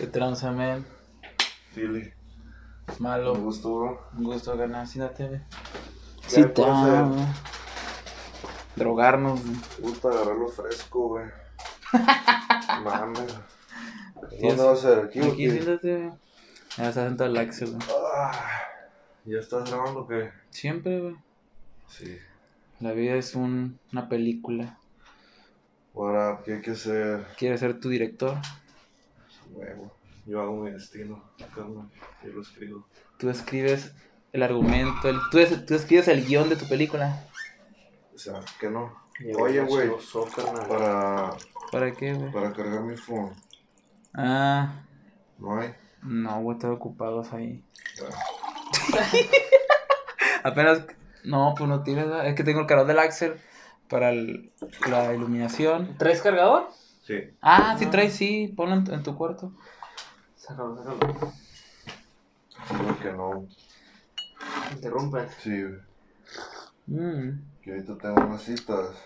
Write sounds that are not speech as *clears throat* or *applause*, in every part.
¿Qué tranza, man? Philly? Malo. Me gustó, bro. Un gusto ganar. Sí, puede ser. güey. Drogarnos, güey. Me gusta agarrarlo fresco, güey. Mames. ¿Dónde va a ser? ¿Aquí, Aquí, qué? siéntate, güey. Ya estás sentado el Axel, güey. Ah, ¿Ya estás grabando o qué? Siempre, güey. Sí. La vida es un- una película. What up? ¿Qué hay que hacer? ¿Quieres ser tu director? Huevo. Yo hago mi destino. Yo lo escribo. Tú escribes el argumento, el- tú, es- tú escribes el guion de tu película. O sea, ¿qué no? Oye, güey, para, ¿Para qué, güey? para cargar mi phone, Ah, ¿no hay? no, güey, están ocupados ahí. *laughs* Apenas. No, pues no tienes. Es que tengo el cargador del Axel para el- la iluminación. ¿Traes cargador? Sí. Ah, sí traes, sí. Ponlo en, en tu cuarto. Sácalo, sácalo. Creo que no. Interrumpen. Sí, güey. Mm. Que ahorita tengo unas citas.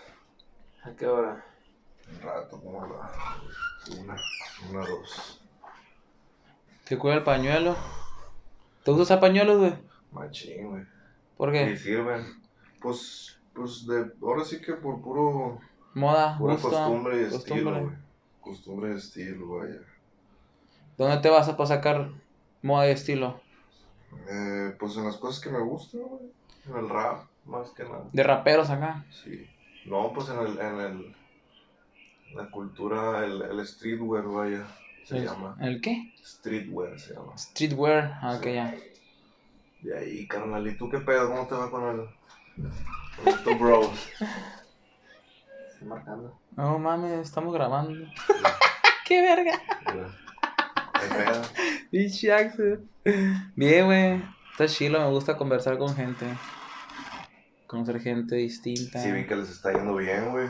¿A qué hora? Un rato, como la una, una, dos. ¿Te cuida el pañuelo? ¿Te gusta usar pañuelos, güey? Machín, güey. ¿Por qué? sirven. Pues, pues de, ahora sí que por puro, Moda, pura gusto, costumbre y costumbre. estilo, güey. Costumbre y estilo, vaya. ¿Dónde te vas a para sacar moda y estilo? Eh, pues en las cosas que me gustan, güey. En el rap, más que nada. De raperos acá. Sí. No, pues en el, en el, la cultura, el, el streetwear, vaya. Se ¿El, llama. ¿El qué? Streetwear se llama. Streetwear. Ah, ok, ya. De ahí, carnal. ¿Y tú qué pedo? ¿Cómo te va con el, con tu bros? *laughs* Estoy marcando. No mames, estamos grabando. *laughs* ¡Qué verga! Pinche Axel. Bien, güey. Está chilo, me gusta conversar con gente. Conocer gente distinta. Sí, vi que les está yendo bien, güey.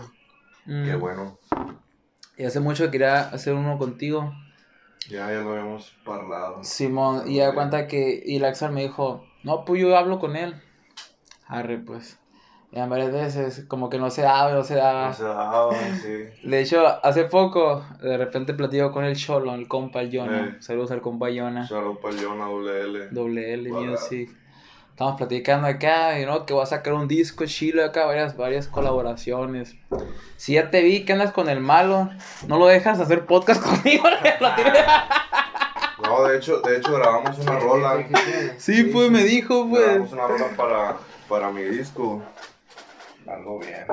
Mm. Qué bueno. Y hace mucho que quería hacer uno contigo. Ya, ya lo habíamos parlado. Simón, y ya cuenta que. Y el Axel me dijo, no, pues yo hablo con él. Arre, pues. Y varias veces, como que no se daba, no se daba. No se daba, sí. De hecho, hace poco, de repente platico con el Cholo, el compa, el Jonah. Eh. Saludos al compa. Shout out para Jonah WL. Doble L Wow. Music. Estamos platicando acá, y no, que voy a sacar un disco chilo acá, varias, varias colaboraciones. Si ya te vi que andas con el malo, no lo dejas hacer podcast *laughs* conmigo. No, de hecho, de hecho grabamos una rola. sí, pues me dijo, pues. Grabamos una rola para, para mi disco. Algo bien.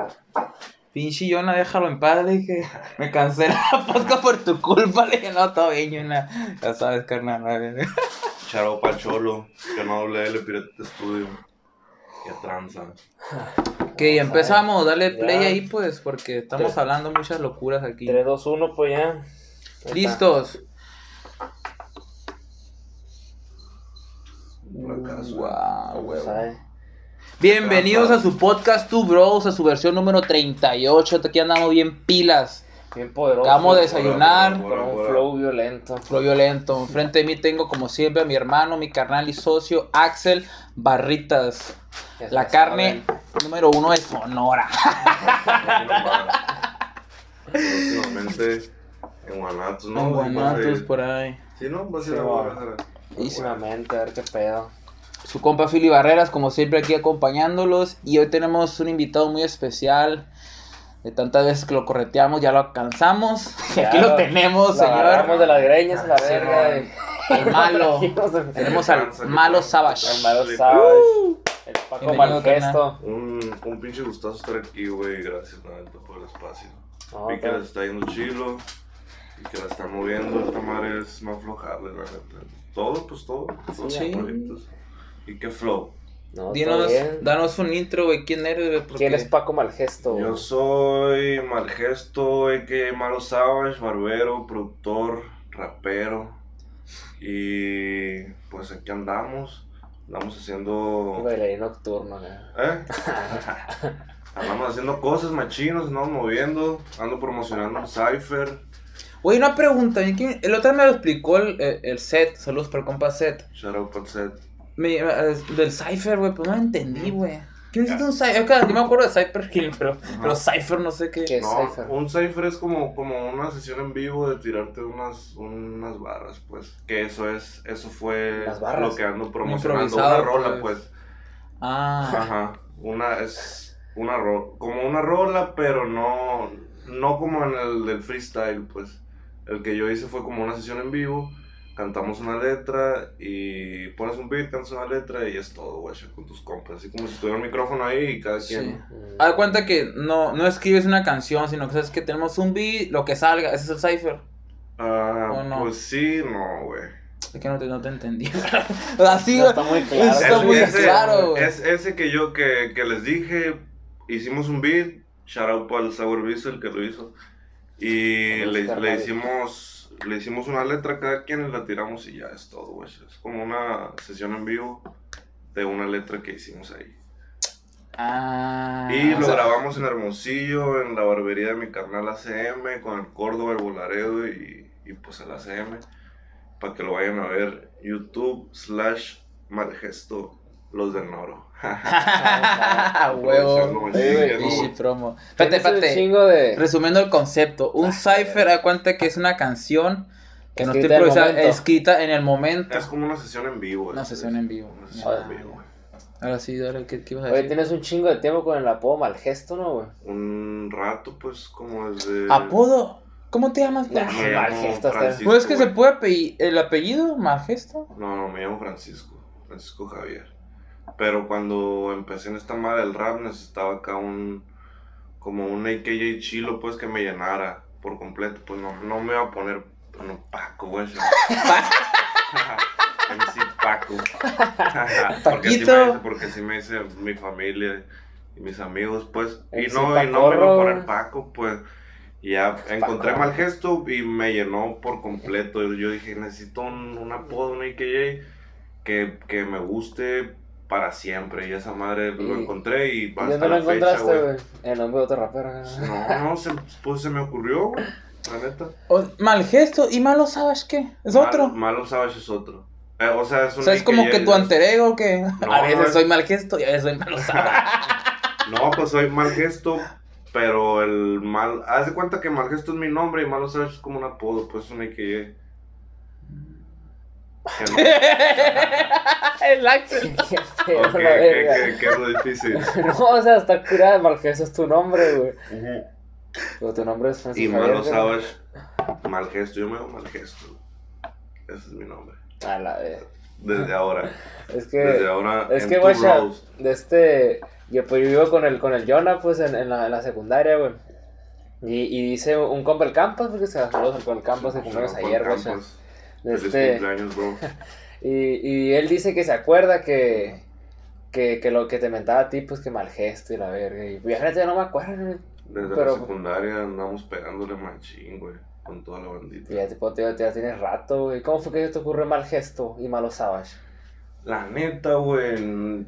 Pinche Yona, déjalo en paz, le dije. *laughs* Me cancela la podcast por tu culpa, le dije, no, todo bien, Yona. Ya sabes, carnal. vale. *laughs* Shout out para Cholo. Jonah WL, Pirate Studio. Qué tranza. Ok, empezamos, dale play Ya. ahí, pues, porque estamos hablando muchas locuras aquí. 3, 2, 1, pues ya. Ahí. ¿Listos? Wow, huevo. Bienvenidos a su podcast Two Bros, a su versión número 38. Aquí andamos bien pilas. Bien poderoso. Acabamos de desayunar. Con un flow violento. Flow violento. Enfrente de mí tengo, como siempre, a mi hermano, mi carnal y socio, Axel Barritas. La carne número uno de Sonora. Próximamente en Guanatos, ¿no? En Guanatos, por ahí. Sí, ¿no? Va a ser Próximamente, a ver qué pedo. Su compa Philly Barreras, como siempre, aquí acompañándolos. Y hoy tenemos un invitado muy especial. De tantas veces que lo correteamos, ya lo alcanzamos. *laughs* Y aquí lo lo- tenemos, Lo señor. de las greñas a la Sí, verga. man. El *laughs* malo. *laughs* El Tenemos al malo Savage. malo sabes. El Paco Malgesto. Un, un pinche gustazo estar aquí, güey. Gracias, nada, por el espacio. Vi que pero- les está yendo chilo y que la están moviendo. Esta madre es más flojable, la neta. Todo, pues todo. Todos Sí. los proyectos. ¿Y qué flow? No, Dinos, danos un intro, güey. ¿Quién eres, güey? Porque- ¿Quién es Paco Malgesto? Yo soy Malgesto, que Malo Savage, barbero, productor, rapero. Y pues aquí andamos. Andamos haciendo. bailarín nocturno, güey. ¿Eh? *laughs* Andamos haciendo cosas machinos, andamos moviendo. Ando promocionando un Cypher. Güey, una pregunta. ¿y quién- El otro me lo explicó el, el- el set. Saludos para el compa set. Shout out para set. Me- eh, del Cypher, güey, pues no lo entendí, güey. ¿Quién necesita un Cypher? Yo me acuerdo de Cypher Hill, pero, pero Cypher no sé qué. ¿Qué es No, Cypher? un cipher es como, como una sesión en vivo de tirarte unas, unas barras, pues. Que eso es, eso fue Las barras. lo que ando promocionando. Una rola, pues. pues. Ah, Ajá. Una es una rola, como una rola, pero no, no como en el del freestyle, pues. El que yo hice fue como una sesión en vivo. Cantamos una letra y pones un beat, cantas una letra y es todo, güey, con tus compas. Así como si tuviera un micrófono ahí y cada sí. quien. Mm. Haz cuenta que no, no escribes una canción, sino que sabes que tenemos un beat, lo que salga, ese es el Cypher. Ah, pues sí, no, güey. Es que no te, no te entendí. *laughs* Así, No, está muy claro. Está Es- muy ese, claro, güey. Es ese que yo que, que les dije, hicimos un beat, shout out para el Sour Diesel que lo hizo. Y le, le hicimos le hicimos una letra a cada quien la tiramos y ya es todo, güey. Es como una sesión en vivo de una letra que hicimos ahí. Ah, y lo sea, grabamos en Hermosillo, en la barbería de mi carnal ACM, con el Córdoba, el Volaredo y, y pues el ACM. Para que lo vayan a ver. YouTube slash Malgesto, los del Noro. A huevo. Oye, ¿no? promo. Espérate, espérate. chingo de... Resumiendo el concepto, un Ah, cipher da cuenta que es una canción que no está Escrita en el improvisada, momento. escrita en el momento. Es como una sesión en vivo. Una es- sesión en vivo. Una sesión Ah. en vivo, güey. Ahora sí, dale, ¿qué, qué ibas a Oye, decir? tienes un chingo de tiempo con el apodo Malgesto, ¿no, güey? Un rato, pues, como desde. ¿Apodo? ¿Cómo te llamas? Güey? Me llamo Francisco, ¿No es que se puede el apellido Malgesto? No, no, me llamo Francisco. Francisco Javier. Pero cuando empecé en esta madre del rap necesitaba acá un. Como un AKJ chilo, pues que me llenara por completo. Pues no, no me iba a poner. Bueno, Paco, güey. *laughs* MC Paco. *laughs* porque, Paquito. me porque así me dice mi familia y mis amigos, pues. Y no, y no me iba a poner Paco, pues. Y ya encontré Paco. mal gesto y me llenó por completo. Yo dije, necesito un, un apodo, un AKJ que, que me guste para siempre. Y esa madre lo encontré y ¿Y hasta dónde lo la fecha, encontraste, güey. El nombre de otro rapero. ¿no? No, se, pues se me ocurrió, güey. La neta. O- Malgesto y Malo Sabes qué? ¿Es Mal- otro? Malo Savage es otro. Eh, o sea, es O un sea, es como AKJ, que tu es- alter ego que No, *laughs* a veces no, soy Malgesto y a veces soy Malo Sabes. *laughs* No, pues soy mal gesto, pero el mal. Haz de cuenta que mal gesto es mi nombre y malo sabes es como un apodo, pues es un AKJ. *laughs* El Axel. Qué que es lo difícil. *laughs* No, o sea, está curada, Malgesto es tu nombre, güey. Pero tu nombre es Y Francisco malo Javier, sabes, mal gesto. Yo me llamo mal gesto. Ese es mi nombre. güey. A la vez. Desde ahora. Es que... Desde ahora. Es en que, Rows. de este, yo pues yo vivo con el, con el Jonah, pues, en, en, la, en la secundaria, güey. Y, y dice un compa el campus, porque se saludos con el campus de Sí, cumpleaños Juan ayer, guacha. De Feliz este, cumpleaños, bro. *laughs* y, y él dice que se acuerda que, que, que lo que te mentaba a ti, pues, que mal gesto y la verga. Y ya ya no me acuerdo. Desde Pero- la secundaria andamos pegándole machín, güey. Con toda la bandita. Ya, tipo, ya, ya tienes rato, güey. ¿Cómo fue que te ocurrió mal gesto y malo savage? La neta, güey.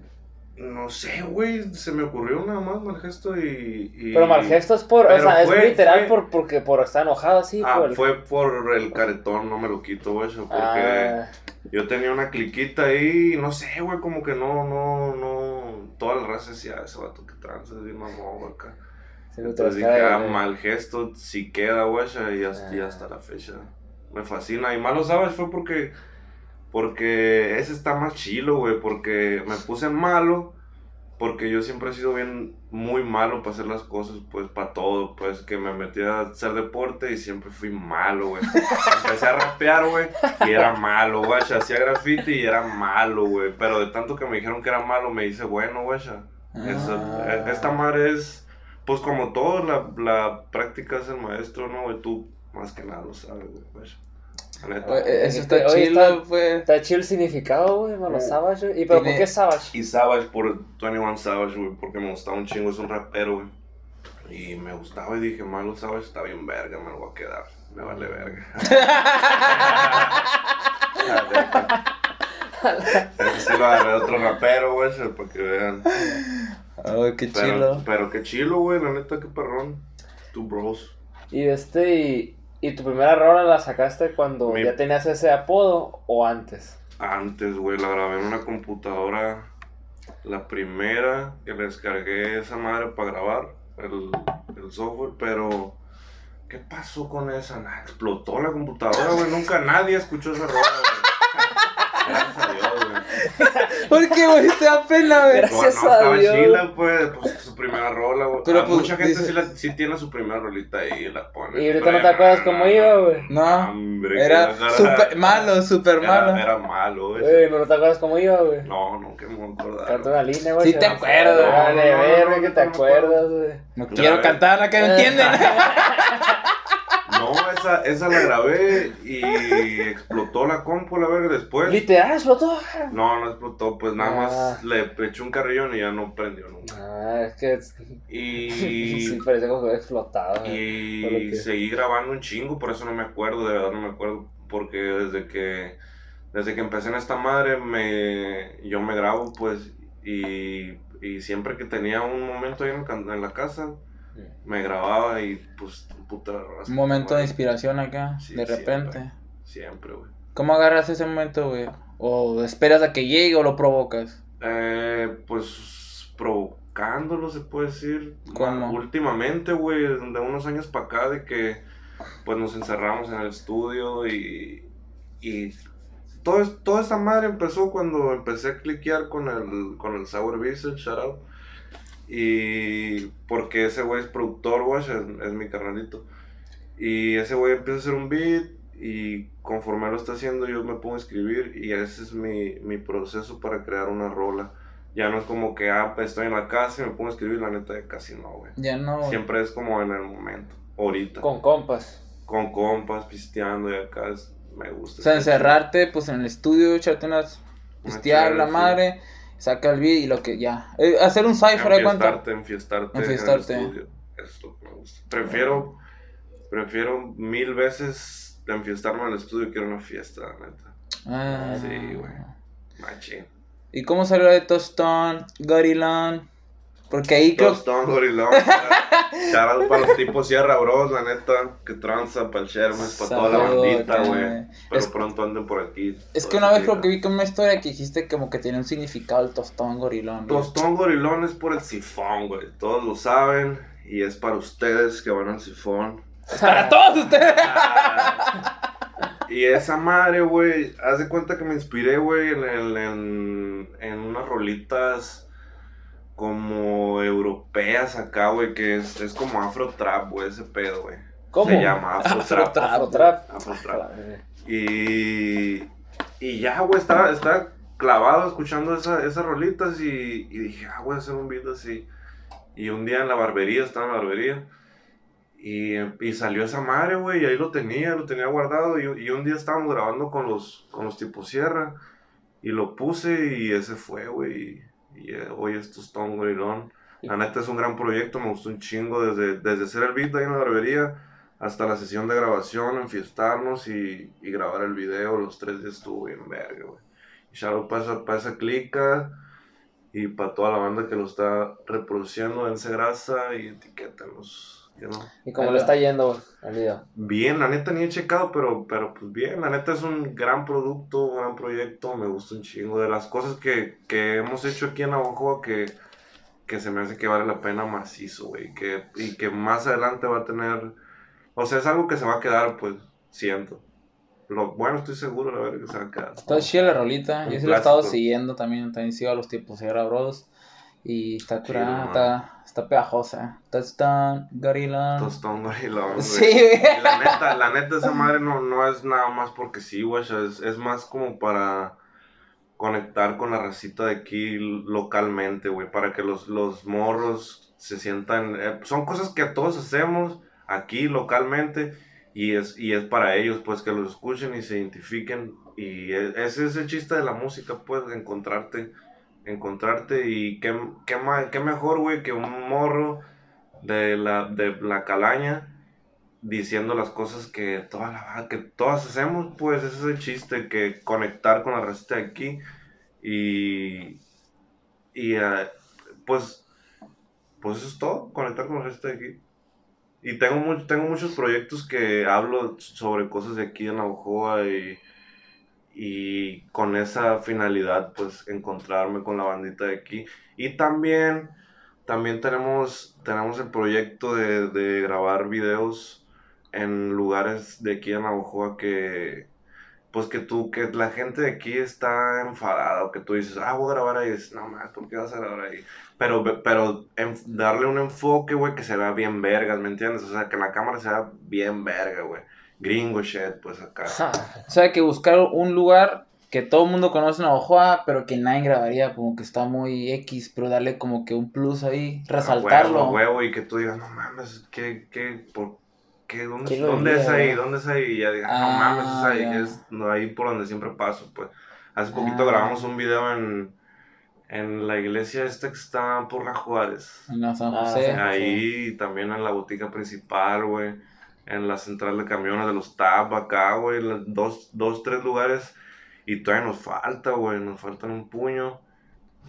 No sé, güey. Se me ocurrió nada más mal gesto y. y- Pero mal gesto es por, o sea, fue- es literal fue- por, porque por estar enojado así, Ah, por el... fue por el caretón, no me lo quito, güey. Porque Ah, yo tenía una cliquita ahí, no sé, güey, como que no, no, no. Toda la raza decía, ese vato que tranza, es bien mamón, güey, acá. sí, Entonces dije, ah, mal gesto, si queda, güey, y hasta, y Ah. hasta la fecha. Me fascina. Y malo sabes fue porque. Porque ese está más chilo, güey. Porque me puse malo. Porque yo siempre he sido bien, muy malo para hacer las cosas, pues, para todo. Pues, que me metí a hacer deporte y siempre fui malo, güey. Empecé a rapear, güey, y era malo, güey. Hacía graffiti y era malo, güey. Pero de tanto que me dijeron que era malo, me hice bueno, güey. Ah. Esta madre es, pues como todo, la, la práctica es el maestro, ¿no, güey? Tú más que nada lo sabes, güey. Neta. Eso está Oye, chido, está- pues. Está chido el significado, güey, malo savage, güey. ¿Y pero por qué savage? Y Savage por 21 Savage, güey, porque me gustaba un chingo, es un rapero, güey. Y me gustaba y dije, malo Savage está bien verga, me lo voy a quedar. Me vale verga. *laughs* *laughs* Sí lo agarré de otro rapero, güey, para que vean. Ay, qué Pero, chido. pero qué chilo, güey, la neta, qué perrón. Two bros. Y este, y, y tu primera rola la sacaste cuando Mi- ya tenías ese apodo o antes. Antes, güey, la grabé en una computadora la primera que le descargué esa madre para grabar el, el software, pero ¿qué pasó con esa? Nah, explotó la computadora, güey. Nunca nadie escuchó esa rola, güey. Gracias a Dios, güey. *laughs* ¿Por qué, güey? Te da pena, güey. Gracias. No, no, estaba a Dios. chila, pues, pues, su primera rola, güey. Pero, Ah, pues, mucha gente dice- sí, la- sí tiene su primera rolita ahí y la pone. Y ahorita no te acuerdas cómo iba, güey. No, Hombre, era super malo, super Era, malo. era malo, güey. Güey, no te acuerdas cómo iba, güey. No, no, que me voy a acordar. Canta una línea, güey. Sí te acuerdas. acuerda, Vale, verga, que no, te acuerdas, güey. No quiero cantarla, que me entienden. *laughs* No, esa, esa la grabé y explotó la compu, la verga, después. Literal, explotó. No, no explotó, pues nada Ah. más le eché un carrillón y ya no prendió nunca. Ah, es que Y, *laughs* sí parece como que había explotado. y que- seguí grabando un chingo, por eso no me acuerdo, de verdad no me acuerdo, porque desde que desde que empecé en esta madre me yo me grabo pues y, y siempre que tenía un momento ahí en, en la casa me grababa y pues puta Un momento de inspiración acá, Sí, de repente. siempre. Güey. ¿Cómo agarras ese momento, güey? ¿O esperas a que llegue o lo provocas? Eh, pues provocándolo se puede decir. ¿Cómo? Últimamente, güey, de unos años para acá, de que pues nos encerramos en el estudio y, y todo, es- toda esta madre empezó cuando empecé a cliquear con el, con el Sour el shout out. Y porque ese güey es productor, güey, es, es mi carnalito. Y ese güey empieza a hacer un beat y conforme lo está haciendo yo me pongo a escribir y ese es mi, mi proceso para crear una rola. Ya no es como que, ah, pues, estoy en la casa y me pongo a escribir, la neta de casi no, güey. Ya no. Siempre es como en el momento, ahorita. Con compas. Con compas, pisteando y acá es, me gusta. O sea, encerrarte pues en el estudio, echarte unas Una pistear la sí. Saca el beat y lo que ya. Eh, hacer un cipher, ¿de cuánto? Enfiestarte, enfiestarte, Enfiestarte. en el estudio. Eso es lo que me gusta. Prefiero, prefiero mil veces enfiestarme en el estudio que ir a una fiesta, la neta. Ah. Sí, güey. Machín. ¿Y cómo salió de Tostón, Gorilón? Porque ahí creo Tostón, gorilón. *laughs* Shout out para los tipos Sierra Bros, la neta. Que tranza para el Shermes, para toda la bandita, güey. Pero Es- pronto anden por aquí. Es que una vez creo que vi como una historia que dijiste como que tiene un significado el tostón gorilón. güey. Tostón gorilón es por el sifón, güey. Todos lo saben. Y es para ustedes que van al sifón. Para todos ustedes. Y esa madre, güey, haz de cuenta que me inspiré, güey, en, el- en, en unas rolitas como europeas acá, güey, que es, es como afro trap, güey, ese pedo, güey. ¿Cómo? Se llama afro trap. Afro-trap. Afrotrap. Afro-trap. Y, y ya, güey, estaba, estaba clavado escuchando esa- esas rolitas y, y dije, ah, voy a hacer un video así. Y un día en la barbería, estaba en la barbería. Y, y salió esa madre, güey, y ahí lo tenía, lo tenía guardado. Y, y un día estábamos grabando con los, con los tipos Sierra. Y lo puse y ese fue, güey. Y, eh, hoy esto es Tom Gorilón. La neta es un gran proyecto, me gustó un chingo. Desde, desde hacer el beat ahí en la barbería hasta la sesión de grabación, enfiestarnos y, y grabar el video. Los tres días estuvo bien verga, güey. Y shout out para esa, clica y para toda la banda que lo está reproduciendo. Dense grasa y etiquétenos. You know. ¿Y cómo le está yendo, al video? Bien, la neta ni he checado, pero, pero pues bien, la neta es un gran producto, un gran proyecto, me gusta un chingo. De las cosas que, que hemos hecho aquí en Navajo que, que se me hace que vale la pena macizo, güey. Que, y que más adelante va a tener, o sea, es algo que se va a quedar, pues, siento. Lo, bueno, estoy seguro, la verdad, que se va a quedar. Está chida la rolita. Un Yo sí lo he estado siguiendo también. También sigo a los tipos Sierra Bros. Y está curada, man. está, está pegajosa. Tostón, gorilón. Tostón, gorilón, güey. Sí, güey. La neta, la neta, *laughs* esa madre no, no es nada más porque sí, güey. Es, es más como para conectar con la racita de aquí localmente, güey. Para que los, los morros se sientan. eh, son cosas que todos hacemos aquí localmente. Y es, y es para ellos, pues, que los escuchen y se identifiquen. Y e- ese es el chiste de la música, pues, encontrarte. Encontrarte y qué, qué, ma- qué mejor, güey, que un morro de la, de la calaña diciendo las cosas que toda la que todas hacemos, pues ese es el chiste, que conectar con la receta de aquí y y eh, pues pues eso es todo, conectar con la receta de aquí. Y tengo mu- tengo muchos proyectos que hablo sobre cosas de aquí en Navajoa y y con esa finalidad, pues encontrarme con la bandita de aquí. Y también, también tenemos, tenemos el proyecto de, de grabar videos en lugares de aquí en Navajoa que, pues que tú, que la gente de aquí está enfadada, o que tú dices, ah, voy a grabar ahí, y dices, no, man, ¿por qué vas a grabar ahí? Pero, pero en- darle un enfoque, güey, que se vea bien vergas, ¿me entiendes? O sea, que la cámara se vea bien verga, güey. Gringo shit, pues acá. O sea, que buscar un lugar que todo el mundo conoce en Navajoa, pero que nadie grabaría, como que está muy X, pero darle como que un plus ahí, resaltarlo. A huevo, a huevo, y que tú digas, no mames, ¿qué, qué, por qué, dónde, ¿Quién lo dónde es ahí? eh? ¿Dónde es ahí? Y ya digas, no Ah, mames, es ahí, es no, ahí por donde siempre paso, pues. Hace poquito Ah. grabamos un video en, en la iglesia esta que está por la Juárez. En la San Ah, José. sí. Ahí también en la botica principal, güey. En la central de camiones de los TAP acá, güey. Dos, dos, tres lugares. Y todavía nos falta, güey. Nos faltan un puño.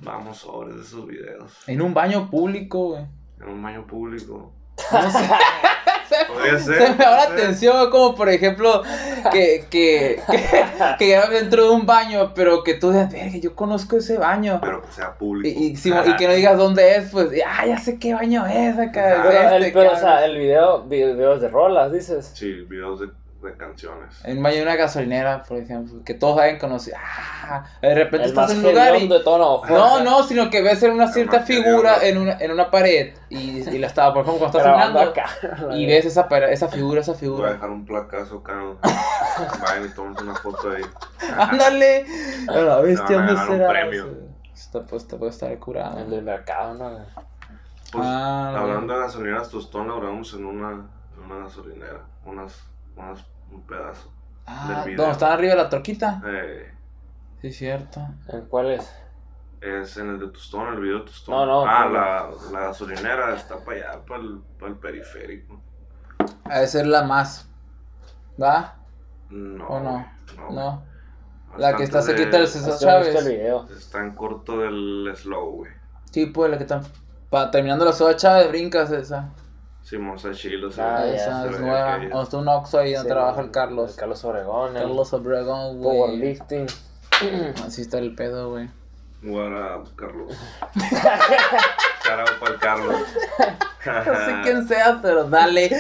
Vamos sobre esos videos. En un baño público, güey. En un baño público. *laughs* No sé. *laughs* Podría ser. Se me da la atención, como por ejemplo, que, que, que, *laughs* dentro de un baño, pero que tú digas, verga, yo conozco ese baño. Pero que sea público. Y, y, si- y que no digas dónde es, pues, ah, ya sé qué baño es acá. Pero es este, el, pero o sea, el video, videos de rolas, dices. Sí, videos de, de canciones. En de una gasolinera, por ejemplo, que todos saben conocer. Ah, de repente El estás en un lugar y. de Navajoa. *laughs* No, no, sino que ves en una cierta figura en una, en una pared y, y la estaba, por ejemplo, cuando estás filmando acá. *laughs* y ves esa, esa figura, esa Voy a figura. dejar un placazo acá. ¿no? *laughs* Vayan y tomen una foto ahí. Ándale. A la bestia, Se van a ¿dónde ganar un será? premio. Está, pues, está, puede estar curado. El del mercado, ¿no? Pues, Ah, hablando de gasolineras Tostón, grabamos en una, en una gasolinera. Unas, unas, un pedazo. Ah, del video. donde están arriba de la troquita. Eh, Sí, cierto. ¿En cuál es? es en el de Tostón, el video de Tostón. No, no, Ah, no. la, la gasolinera está para allá, para el, para el periférico. Ha de ser la más. ¿Va? No. ¿O no? No. güey. La que está cerquita del de- César no Chávez. Está en corto del slow, güey. Sí, pues la que está. Pa, terminando la soda Chávez, brincas esa. Simón Sachilo. Ah, esa es nueva. está un Oxxo ahí donde Sí, trabaja el Carlos. El Carlos Obregón. el Carlos Obregón, güey. Powerlifting. *clears throat* Así está el pedo, güey. Up, Carlos? *laughs* Carao para el Carlos. No sé quién sea, pero dale.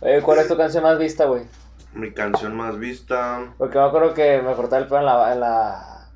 Oye, ¿cuál es tu canción más vista, güey? Mi canción más vista. Porque me acuerdo que me cortaba el pelo en la... En la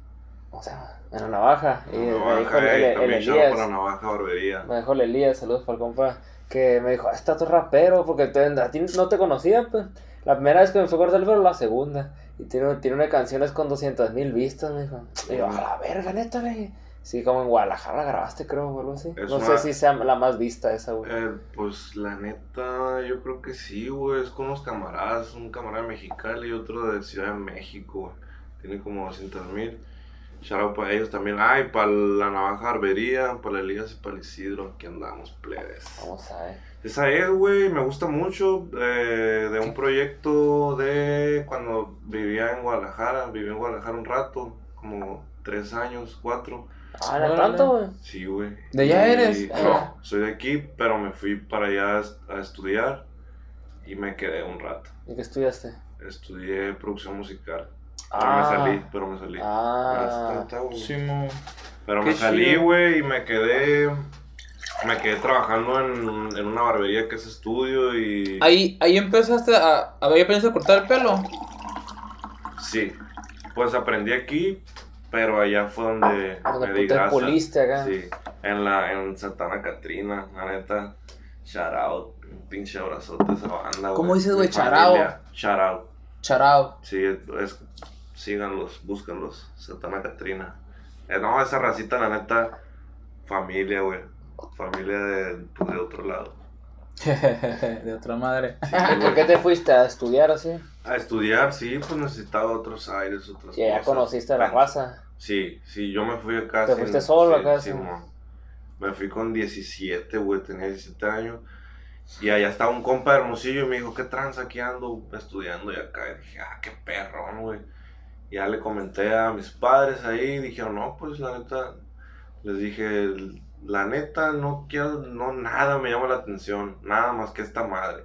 ¿Cómo se llama? En la navaja. Y me dijo Navaja, el, eh, el- el Elías. para Navaja Barbería. Me dejó el Elías, saludos para el compa. Que me dijo, ah, está tu rapero, porque te- a ti no te conocía, pues. La primera vez que me fue a cortar el pelo, la segunda. Y tiene, tiene una canción es con 200 mil vistas, me dijo. Y yo, a la verga, neta, güey. Sí, como en Guadalajara grabaste, creo, o algo así. Es no una- sé si sea la más vista esa, güey. Eh, pues la neta, yo creo que sí, güey. Es con unos camaradas. Un camarada de Mexicali y otro de Ciudad de México, güey. Tiene como 200 mil. Shout out para ellos también. Ay, para la Navaja Barbería, para Elías y para el Isidro. Aquí andamos, plebes. Vamos a ver. Esa es, güey, me gusta mucho. eh, de un proyecto de cuando vivía en Guadalajara. Viví en Guadalajara un rato, como tres años, cuatro. Ah, ¿no Órale. tanto, güey? Sí, güey. ¿De allá Y- eres? No, soy de aquí, pero me fui para allá a estudiar y me quedé un rato. ¿Y qué estudiaste? Estudié producción musical. Pero Ah. me salí, pero me salí. Ah. Está- está, güey. Sí. Pero me salí, güey, y me quedé. Me quedé trabajando en, en una barbería que es estudio y. Ahí, ahí empezaste a. A ver, a cortar el pelo. Sí. Pues aprendí aquí, pero allá fue donde Donde me di te grasa. puliste acá. Sí. En la en Santana Catrina, la neta. Shout out. Un pinche abrazote a esa banda, ¿Cómo dices, güey? Shout out. Charao. Sí, es, síganlos, búscanlos. Santana Catrina. Eh, no, esa racita, la neta, familia, güey. Familia de, pues, de otro lado. *laughs* de otra madre. Sí, *laughs* ¿Y por qué te fuiste a estudiar así? A estudiar, sí, pues necesitaba otros aires, otras Y ya cosas. conociste a la raza. Sí, sí, yo me fui acá. ¿Te sin- fuiste solo sí, acá, sí, sí? Me fui con 17, güey, tenía 17 años. Y allá estaba un compa de Hermosillo y me dijo, ¿qué tranza aquí ando estudiando? Y acá y dije, ah, qué perrón, güey. Y ya le comenté a mis padres ahí y dijeron, no, pues la neta, les dije, la neta, no quiero, no, nada me llama la atención, nada más que esta madre.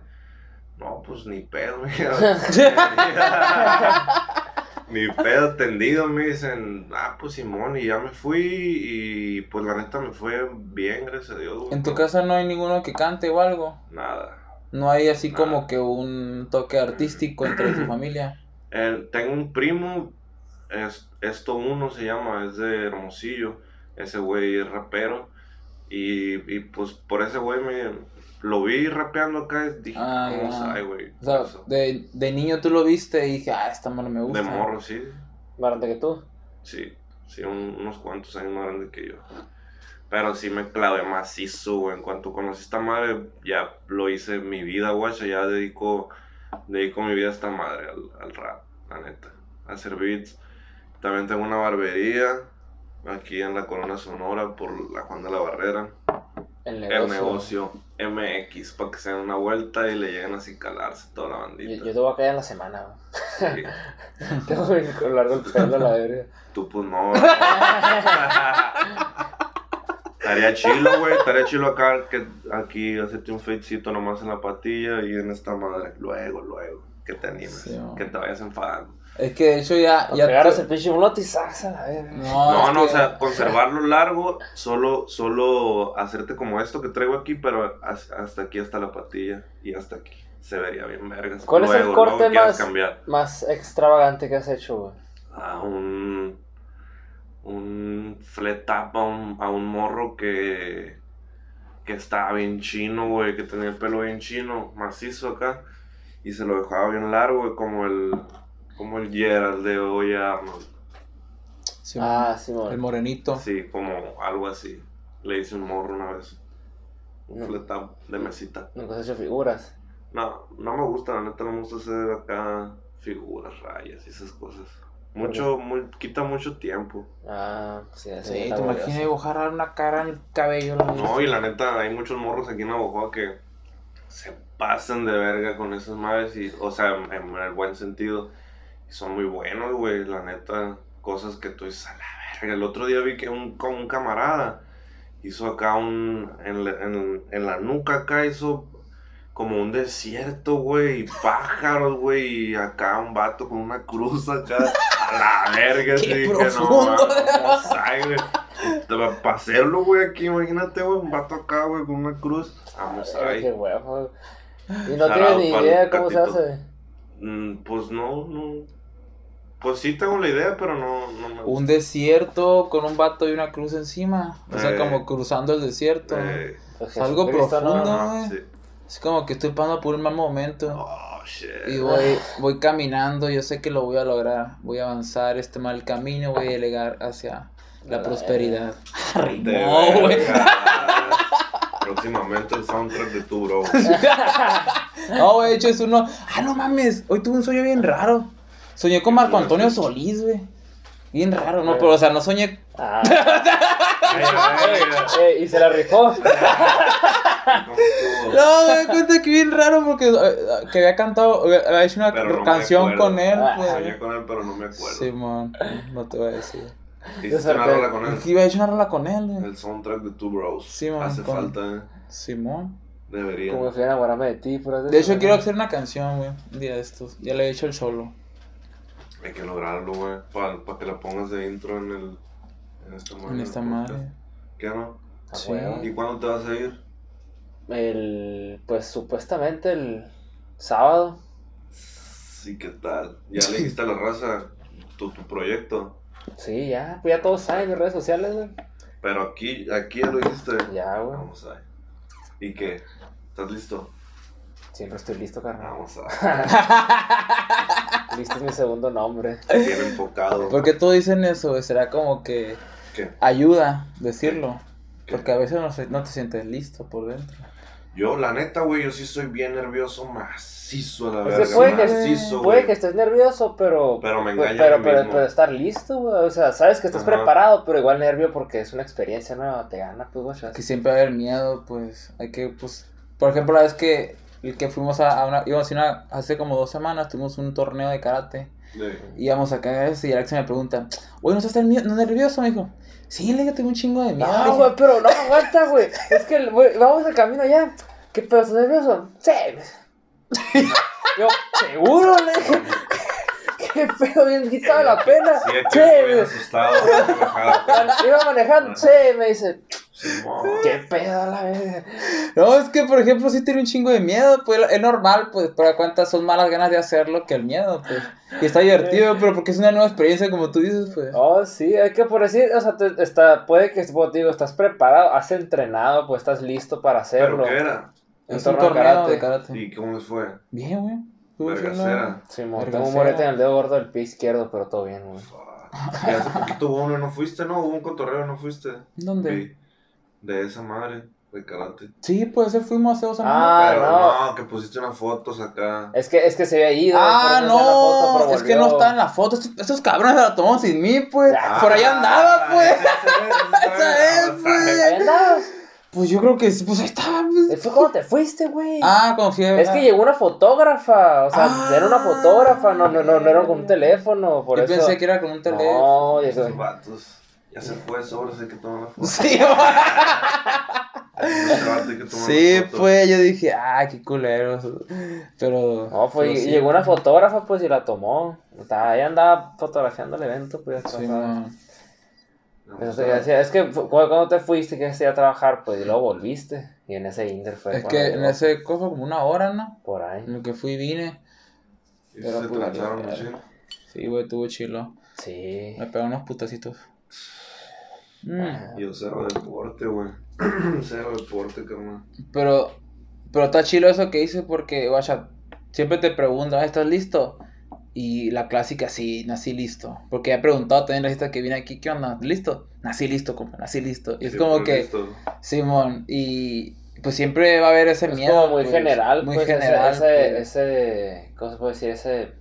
No, pues ni pedo, me *laughs* *laughs* *laughs* Ni pedo tendido, me dicen, ah, pues Simón, y ya me fui, y pues la neta me fue bien, gracias a Dios, güey. ¿En tu casa no hay ninguno que cante o algo? Nada. No hay así Nada. como que un toque artístico entre tu familia. El- tengo un primo, es, esto uno se llama, es de Hermosillo, ese güey es rapero, y, y pues por ese güey me lo vi rapeando acá, y dije, Ah, ya. ay, güey. O sea, de, de niño tú lo viste y dije, ah, esta mano me gusta. De morro, sí, Más grande que tú. sí, sí, un- unos cuantos años más grande que yo. Pero sí me clavé macizo, güey. En cuanto conocí esta madre, ya lo hice en mi vida, guacha. Ya dedico, dedico mi vida a esta madre, al, al rap, la neta. A hacer beats. También tengo una barbería aquí en la Corona Sonora por la Juan de la Barrera. El El negocio. MX, para que se den una vuelta y le lleguen así calarse toda la bandita. yo te voy a caer en la semana. Sí. *laughs* Tengo bien largo el pelo, la verga. Tú pues no. *laughs* Estaría chilo, güey. Estaría chilo acá, que, aquí hacerte un fadecito nomás en la patilla y en esta madre. Luego, luego. Que te animes. Sí, que te vayas enfadando. Es que de hecho ya... Ya agarras te- el pinche uno tizaza, la verga. No, No, o sea, conservarlo largo, solo, solo hacerte como esto que traigo aquí, pero has- hasta aquí, hasta la patilla y hasta aquí. Se vería bien vergas. ¿Cuál es el corte más-. Más extravagante que has hecho, güey. a un un flat tap a un, a un morro que que estaba bien chino, güey, que tenía el pelo bien chino, macizo acá y se lo dejaba bien largo, güey, como el como el Gerald de hoy Arnold. Sí, Ah, sí, el morenito. Sí, como algo así. Le hice un morro una vez. Un No. de mesita. Nunca has hecho figuras. No, no me gusta, la neta no me gusta hacer acá figuras, rayas y esas cosas. Mucho, muy, quita mucho tiempo. Ah, sí, así Sí, te imaginas dibujar una cara en el cabello. No, y la neta, hay muchos morros aquí en Navajo que se pasan de verga con esas madres, y, o sea, en, en el buen sentido. Y son muy buenos, güey, la neta. Cosas que tú dices, a la verga. El otro día vi que un, con un camarada hizo acá un. En, la- en- en la nuca acá hizo como un desierto, güey, y pájaros, güey, y acá un vato con una cruz acá. A la verga, *laughs* Qué sí, que no güey. Para hacerlo, güey, aquí, imagínate, güey, un vato acá, güey, con una cruz. Vamos Ay, qué ahí. huevo. Y no tienes ni idea cómo se hace. Mm, pues no, no. Pues sí tengo la idea, pero no, no me Un desierto con un vato y una cruz encima. O sea, Eh. como cruzando el desierto. Eh, Pues Algo ¿no? profundo. güey. sí. Es como que estoy pasando por un mal momento. Oh, shit. Y voy, voy caminando, yo sé que lo voy a lograr. Voy a avanzar este mal camino, voy a llegar hacia la La prosperidad. Rimó, güey. Próximamente el soundtrack de tu bro. *laughs* No, güey, de hecho es uno. Ah, no mames, hoy tuve un sueño bien raro. Soñé con Marco Antonio Solís, güey. Bien raro, no, pero o sea, no soñé. Ah, *laughs* eh, y se la rifó. *laughs* No, me di cuenta que bien raro porque eh, que había cantado, eh, había hecho una no canción con él. Ah, pues. Soñé con él, pero no me acuerdo. Simón, no te voy a decir. Hiciste una rola con él. Que iba a hecho una rola con él, güey. El soundtrack de Two Bros. Sí, man, Hace con- falta, eh. Simón. Debería. Como fui a enamorarme de ti, pero De hecho, quiero hacer una canción, güey. Un día de estos. Ya le he hecho el solo. Hay que lograrlo, güey. Para que la pongas de intro en el. En esta madre. En esta madre. ¿Qué no? Sí. ¿Y cuándo te vas a ir? El, pues supuestamente el sábado. Sí, ¿qué tal? ¿Ya le dijiste a la raza tu, tu proyecto? Sí, ya, pues ya todos saben mis redes sociales, güey. Pero aquí, aquí ya lo dijiste. Ya, güey. Vamos a ver. ¿Y qué? ¿Estás listo? Siempre estoy listo, carnal. Vamos a *laughs* *laughs* ver. Listo es mi segundo nombre. Bien enfocado. ¿Por qué todos dicen eso? Será como que ¿Qué? ayuda decirlo. ¿Qué? Porque a veces no, se- no te sientes listo por dentro. Yo, la neta, güey, yo sí soy bien nervioso, macizo la O sea, verga. puede que- macizo, Puede güey. que estés nervioso, pero. Pero me pues, engaño pero, pero, mismo. pero estar listo, güey. O sea, sabes que estás Ajá. preparado, pero igual nervio porque es una experiencia nueva. Te gana, pues, güey. Que siempre va a haber miedo, pues hay que, pues, por ejemplo, la vez que, que fuimos a, a una, íbamos a ir a- hace como dos semanas, tuvimos un torneo de karate. Sí. Íbamos a caer y Alex me pregunta, oye, ¿no estás nervioso? Me dijo, sí, le digo, tengo un chingo de miedo. No, güey, pero no aguanta, güey. Es que, güey, vamos al camino allá. ¿Qué pedo, estás nervioso? Sí. *laughs* Yo, ¿seguro? Le dije. *laughs* ¿Qué feo, bien quitado la pena. Sí, bien asustado. Iba manejando, che, me dice. Qué pedo a la verga. No, es que, por ejemplo, sí tiene un chingo de miedo, pues es normal, pues, pero cuántas son malas ganas de hacerlo que el miedo, pues. Y está divertido, pero porque es una nueva experiencia, como tú dices, pues. Oh, sí, hay que por decir, o sea, te- está, puede que, te digo, estás preparado, has entrenado, pues estás listo para hacerlo. ¿Pero qué era? Un Es un torneo de karate. de karate. ¿Y cómo les fue? Bien, güey. Vergacera. Sí, mo, tengo un morete en el dedo gordo del pie izquierdo, pero todo bien, güey. Y hace poquito hubo uno, ¿no fuiste? No, hubo un cotorreo, ¿no fuiste? ¿Dónde? Vi. De esa madre, de karate. Sí, pues ese fuimos hace dos semanas. Ah, Pero no. no. que pusiste unas fotos acá. Es que, es que se había ido. Ah, foto, no, pero es que no está en la foto. Estos, estos cabrones la tomaron sin mí, pues. Ah, Por ahí andaba, pues. Esa es, pues. Pues yo creo que sí, pues ahí estaba, pues. Fue cuando te fuiste, güey. Ah, confié. Es que llegó una fotógrafa, o sea, Ah. era una fotógrafa, no, no, no, no era con un teléfono, por Yo eso. pensé que era con un teléfono. No, y Esos eso. vatos. Ya se fue, sobres, hay que tomar una foto. Sí, *laughs* que foto. pues yo dije, ah, qué culeros. Pero. No, pero sí. llegó una fotógrafa, pues, y la tomó. Estaba, ahí andaba fotografiando el evento, pues, ya Sí. No, Eso o te sea, decía, es que cuando te fuiste, que a trabajar, pues, y luego volviste. Y en ese Inder fue. Es cuando que en llegó, ese cosa como una hora, ¿no? Por ahí. En lo que fui y vine. y pero se pues, verga. Sí, güey, tuvo chilo. Sí. Me pegó unos putacitos. Mm. Yo cero deporte, güey. *clears throat* cero deporte, carnal. Pero, pero está chilo eso que hice porque, guacha, siempre te preguntan, ¿estás listo? Y la clásica, sí, nací listo. Porque he preguntado también la gente que viene aquí, ¿qué onda? ¿Listo? Nací listo, compa, nací listo. Y es como que, listo. Simón, y pues siempre va a haber ese Es miedo. como muy pues, general, Muy pues, ese- general. Ese, pues. ese, ¿cómo se puede decir? Ese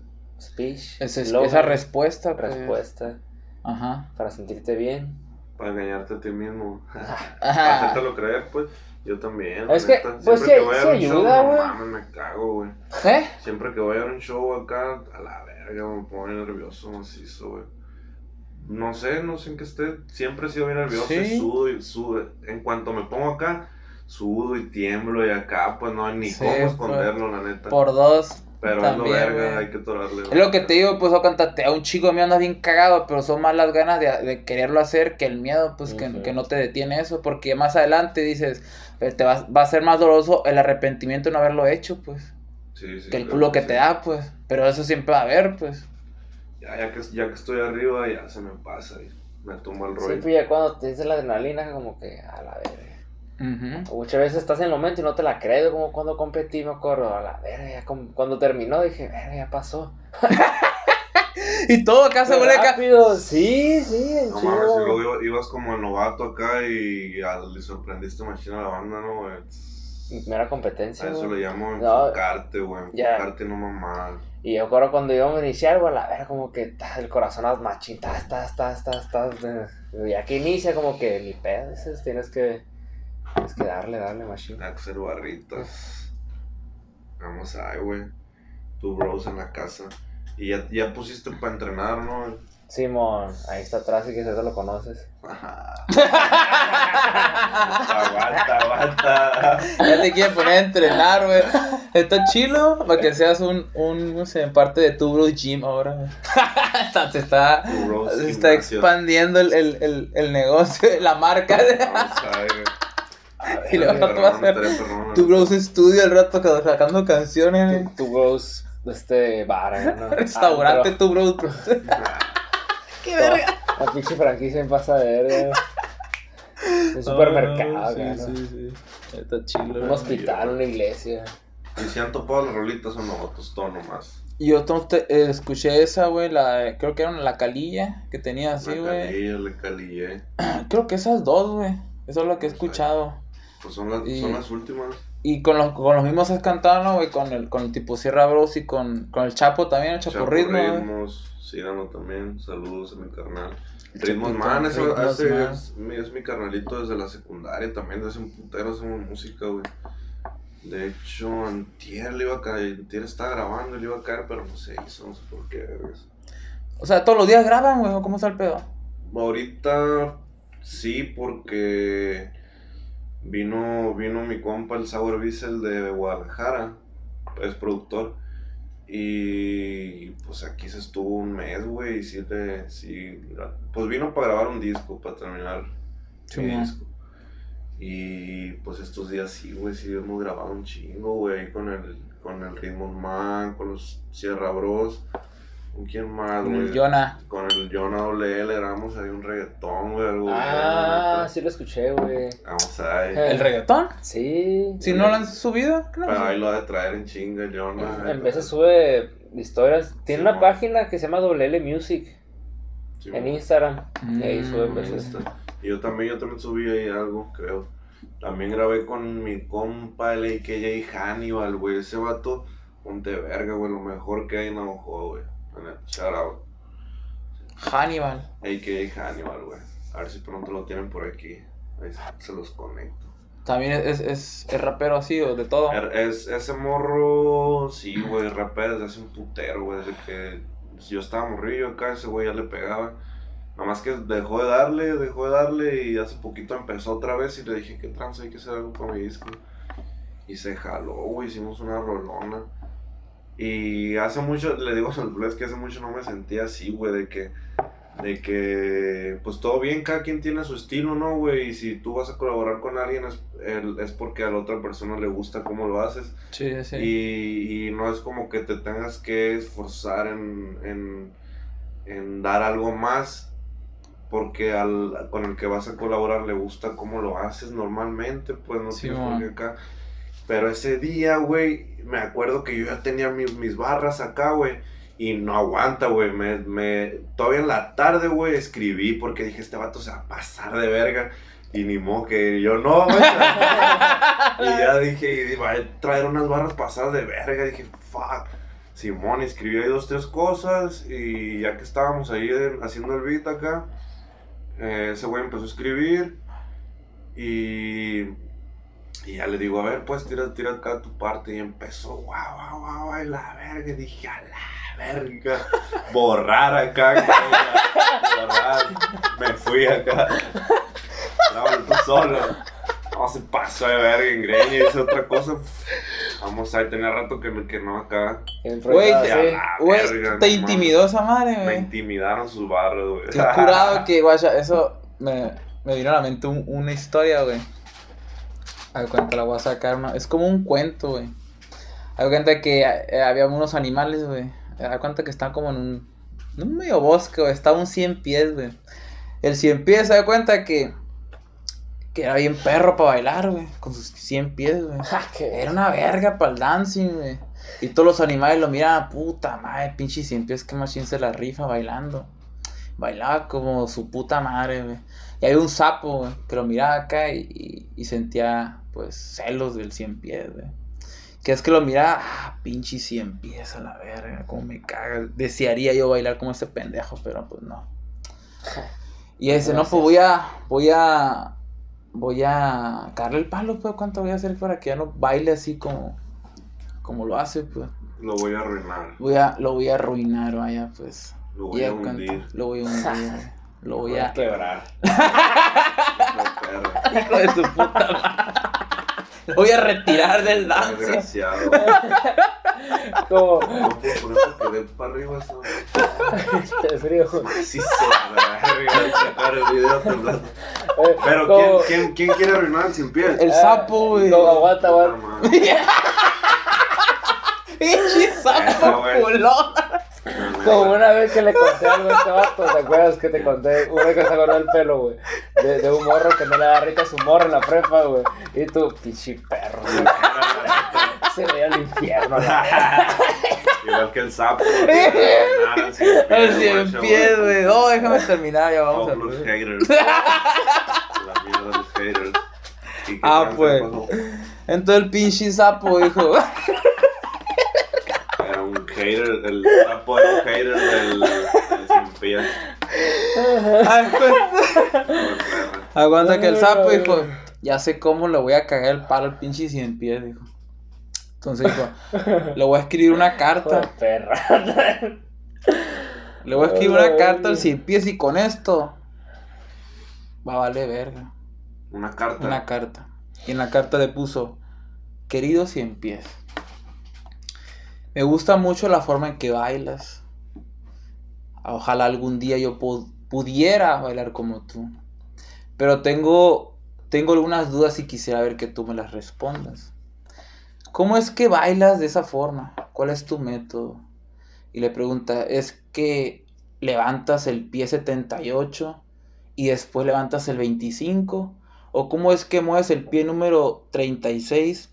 speech. Ese- esa respuesta. pues. respuesta Ajá. para sentirte bien. Para engañarte a ti mismo. *laughs* Hacértelo creer, pues. Yo también. Es que, neta. pues, Siempre sí- voy a sí un show, ayuda, no güey. mames, me cago, güey. ¿Eh? Siempre que voy a ver un show acá, a la verga, me pongo bien nervioso, macizo, güey. No sé, no sé en qué esté. Siempre he sido bien nervioso Sí. y sudo y sudo. En cuanto me pongo acá, sudo y tiemblo y acá, pues no hay ni Sí, cómo pues, esconderlo, la neta. Por dos. Pero es también, lo verga, hay que torarle. Es lo que te digo, pues, o cantate a un chico mío andas bien cagado, pero son más las ganas de, de quererlo hacer que el miedo, pues, que, no te detiene eso, porque más adelante dices, eh, te va, va a ser más doloroso el arrepentimiento de no haberlo hecho, pues, Sí, sí, que el culo que sí. te da, pues, pero eso siempre va a haber, pues. Ya, ya, que, ya que estoy arriba, ya se me pasa y me tomo el rollo. Siempre ya cuando te dice la adrenalina, como que a la verga. Ujú. Muchas veces estás en el momento y no te la crees, como cuando competí, me acuerdo, a la verga, ya cuando terminó dije, verga, ya pasó. *laughs* Y todo acá se vuelve acá. rápido, sí, sí, en No chido. mames, y luego iba- ibas como el novato acá y ya le sorprendiste machina a la banda, ¿no, güey? Mera competencia, A eso güey. le llamo No. enfocarte, güey. Ya. Enfocarte, no mamá. Y yo acuerdo cuando íbamos a iniciar, güey, a la verga, como que el corazón as machín, ta, ta, ta, ta, ta, ta. Ya que inicia, como que ni pedo, dices, tienes que, tienes que darle, darle machín. Axel Barritas. Vamos ahí, güey. Tu bros en la casa. Y ya, ya pusiste para entrenar, ¿no? Simón, ahí está atrás y que eso lo conoces. Ajá. *laughs* aguanta, aguanta. Ya te quieren poner a entrenar, güey. Está chilo para que seas un, un, no sé, parte de tu bro gym ahora. se *laughs* está, se está expandiendo el, el, el, el negocio, la marca. Vamos ahí, güey. *laughs* Y tú vas a perrón, hacer perrón, tu bros estudio al rato ca- sacando canciones. Tu, tu bros, este, bar, ¿no? *laughs* Restaurante, tu bros. *laughs* ¡Qué verga! La pinche franquicia en pasa de verga. Un supermercado, ¿no? sí, sí. Está chilo. Un hospital, una iglesia. ¿Y si han topado las rolitas o no? Tostón nomás. Yo entonces, eh, escuché esa, güey, la, creo que era la calilla que tenía así, La güey. calilla, le calillé. *clears throat* Creo que esas dos, güey. Eso es lo que he escuchado. Pues son las, Y- son las últimas. Y con los, con los mismos has cantado, ¿no, güey? Con el, con el tipo Sierra Bros y con, con el Chapo también, el Chapo Ritmo, güey. Ritmos, síganlo también. Saludos a mi carnal. Ritmos Chapito, Man, ese, Ritmos Man. es, mi, es mi carnalito desde la secundaria también, desde un putero hacemos música, güey. De hecho, Antier le iba a caer, Antier estaba grabando y le iba a caer, pero no se hizo, no sé por qué. O sea, todos los días graban, güey, ¿o ¿cómo está el pedo? Ahorita sí, porque vino, vino mi compa, el Sour Bissell de Guadalajara, es productor, Y pues aquí se estuvo un mes, güey. Y sí, le- sí, pues vino para grabar un disco, para terminar Sí, man. disco. Y pues estos días sí, güey, sí hemos grabado un chingo, güey, con el, con el Ritmo Man, con los Sierra Bros. ¿Con quién más, Con güey? el Jonah. Con el Jonah Doble L, grabamos ahí un reggaetón, güey, algo Ah, sí lo escuché, güey. Vamos a ver. ¿El reggaetón? Sí. Si no lo han subido, creo. Pero ahí lo ha de traer en chinga, el Jonah. En veces sube historias. Tiene Sí, una página que se llama WL Music Sí, en. Instagram. Mm, Y ahí sube En veces. Insta. Y yo también, yo también subí ahí algo, creo. También grabé con mi compa, el AKJ Hannibal, güey. Ese vato, ponte verga, güey. Lo mejor que hay en Navajo, güey. Shout out. Hannibal. AKJ Hannibal, güey. A ver si pronto lo tienen por aquí. Ahí se, los conecto. También es, es, es rapero así o de todo. Er- Es, ese morro, sí, güey, rapea desde hace un putero, güey. Desde que yo estaba morrillo acá, ese güey ya le pegaba. Nada más que dejó de darle, dejó de darle y hace poquito empezó otra vez y le dije, ¿qué trance? Hay que hacer algo con mi disco. Y se jaló, güey, hicimos una rolona. Y hace mucho, le digo al Bless que hace mucho no me sentía así, güey, de que, de que, pues todo bien, cada quien tiene su estilo, ¿no, güey? Y si tú vas a colaborar con alguien es, el- es porque a la otra persona le gusta cómo lo haces. Sí, sí. Y, y no es como que te tengas que esforzar en, en, en dar algo más porque al, con el que vas a colaborar le gusta cómo lo haces normalmente, pues no Sí, tienes por man. qué acá. Pero ese día, güey, me acuerdo que yo ya tenía mis, mis barras acá, güey. Y no aguanta, güey. Me, me, todavía en la tarde, güey, escribí porque dije, este vato se va a pasar de verga. Y ni modo que yo no, güey. y ya dije, y va a traer unas barras pasadas de verga. Dije, fuck. Simón escribió ahí dos, tres cosas. Y ya que estábamos ahí haciendo el beat acá, eh, ese güey empezó a escribir. Y, y ya le digo, a ver, pues tira, tira acá tu parte. Y empezó, guau, guau, guau, guau, y la verga. Y dije, a la verga. *laughs* Borrar acá, güey, borrar. Me fui acá. Grábalo tú solo. No se pasó de verga en Greña, hice otra cosa. Vamos a tenía rato que, me- que no acá. Güey, te no intimidó esa madre, Me güey. intimidaron sus barros, güey. Qué curado *laughs* que, guacha, eso me, me vino a la mente un- una historia, güey. A ver, cuenta, la voy a sacar, una- es como un cuento, güey. A ver, cuenta que eh, había unos animales, güey. A ver, cuenta que están como en un, en un medio bosque, güey. Estaba un 100 pies, güey. El 100 pies, se da cuenta que, que era bien perro para bailar, güey. Con sus 100 pies, güey. *laughs* Ah, Era una verga para el dancing, güey. Y todos los animales lo miraban, puta madre, pinche cien pies que machín se la rifa bailando. Bailaba como su puta madre, güey. Y había un sapo, güey, que lo miraba acá y, y- y sentía, pues, celos del cien pies, güey. Que es que lo miraba, ah, pinche cien pies a la verga, como me caga. Desearía yo bailar como ese pendejo, pero pues no. Y ese, no, pues voy a, voy a, voy a cagarle el palo, pues, ¿cuánto voy a hacer para que ya no baile así como, como lo hace, pues? Lo voy a arruinar. Voy a, lo voy a arruinar, vaya, pues. Lo voy a cuenta, hundir. Lo voy a hundir. *laughs* Lo voy Voy a... quebrar. *laughs* Hijo de su puta madre. Lo voy a retirar del dance. Desgraciado. Como No puedo poner porque de para arriba eso. *laughs* de frío. Sí se la verga. Sacar el video temblando. Eh, Pero ¿quién, quién, quién quiere arruinar el sin piel? El sapo, güey. No, aguanta, aguanta. *laughs* Pinche sapo güey. culón. Como una vez que le conté algo a este vato, ¿te acuerdas que te conté? Una vez que se agarró el pelo, güey. De, de un morro que no le da rita a su morro en la prepa, güey. Y tú, pinche perro, güey. Se ve al infierno, *laughs* Igual que el sapo. El cien pies, güey. No, déjame terminar, ya vamos a los haters. La mierda de los haters. ¿Y qué Ah, pues. Entonces el pinche sapo dijo. Hater, el sapo era un hater del, del sin. Aguanta que el sapo dijo, ya sé cómo le voy a cagar el palo al pinche cien pies, dijo. Entonces dijo, le voy a escribir una carta. Perra. Le voy a escribir una carta al cien pies y con esto va a valer verga. Una carta. Una carta. Y en la carta le puso, querido cien pies, Me gusta mucho la forma en que bailas. Ojalá algún día yo pu- pudiera bailar como tú. Pero tengo, tengo algunas dudas y quisiera ver que tú me las respondas. ¿Cómo es que bailas de esa forma? ¿Cuál es tu método? Y le pregunta, ¿es que levantas el pie 78 y después levantas el 25? ¿O cómo es que mueves el pie número 36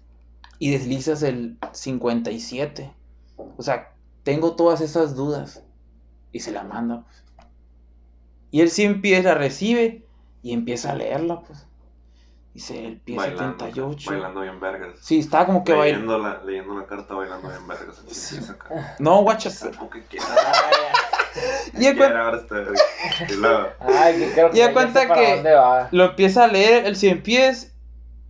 y deslizas el 57? O sea, tengo todas esas dudas. Y se la manda, pues. Y él sí empieza, la recibe y empieza a leerla, pues. Dice el pie Bailando, 78. Bailando bien vergas. Sí, estaba como que bailando. leyendo, la, leyendo la carta, bailando bien vergas. Sí. No, guacha. Sapo que *laughs* *laughs* quiera. Y ya Quiera cuenta- cuenta que- lo empieza a leer el cien pies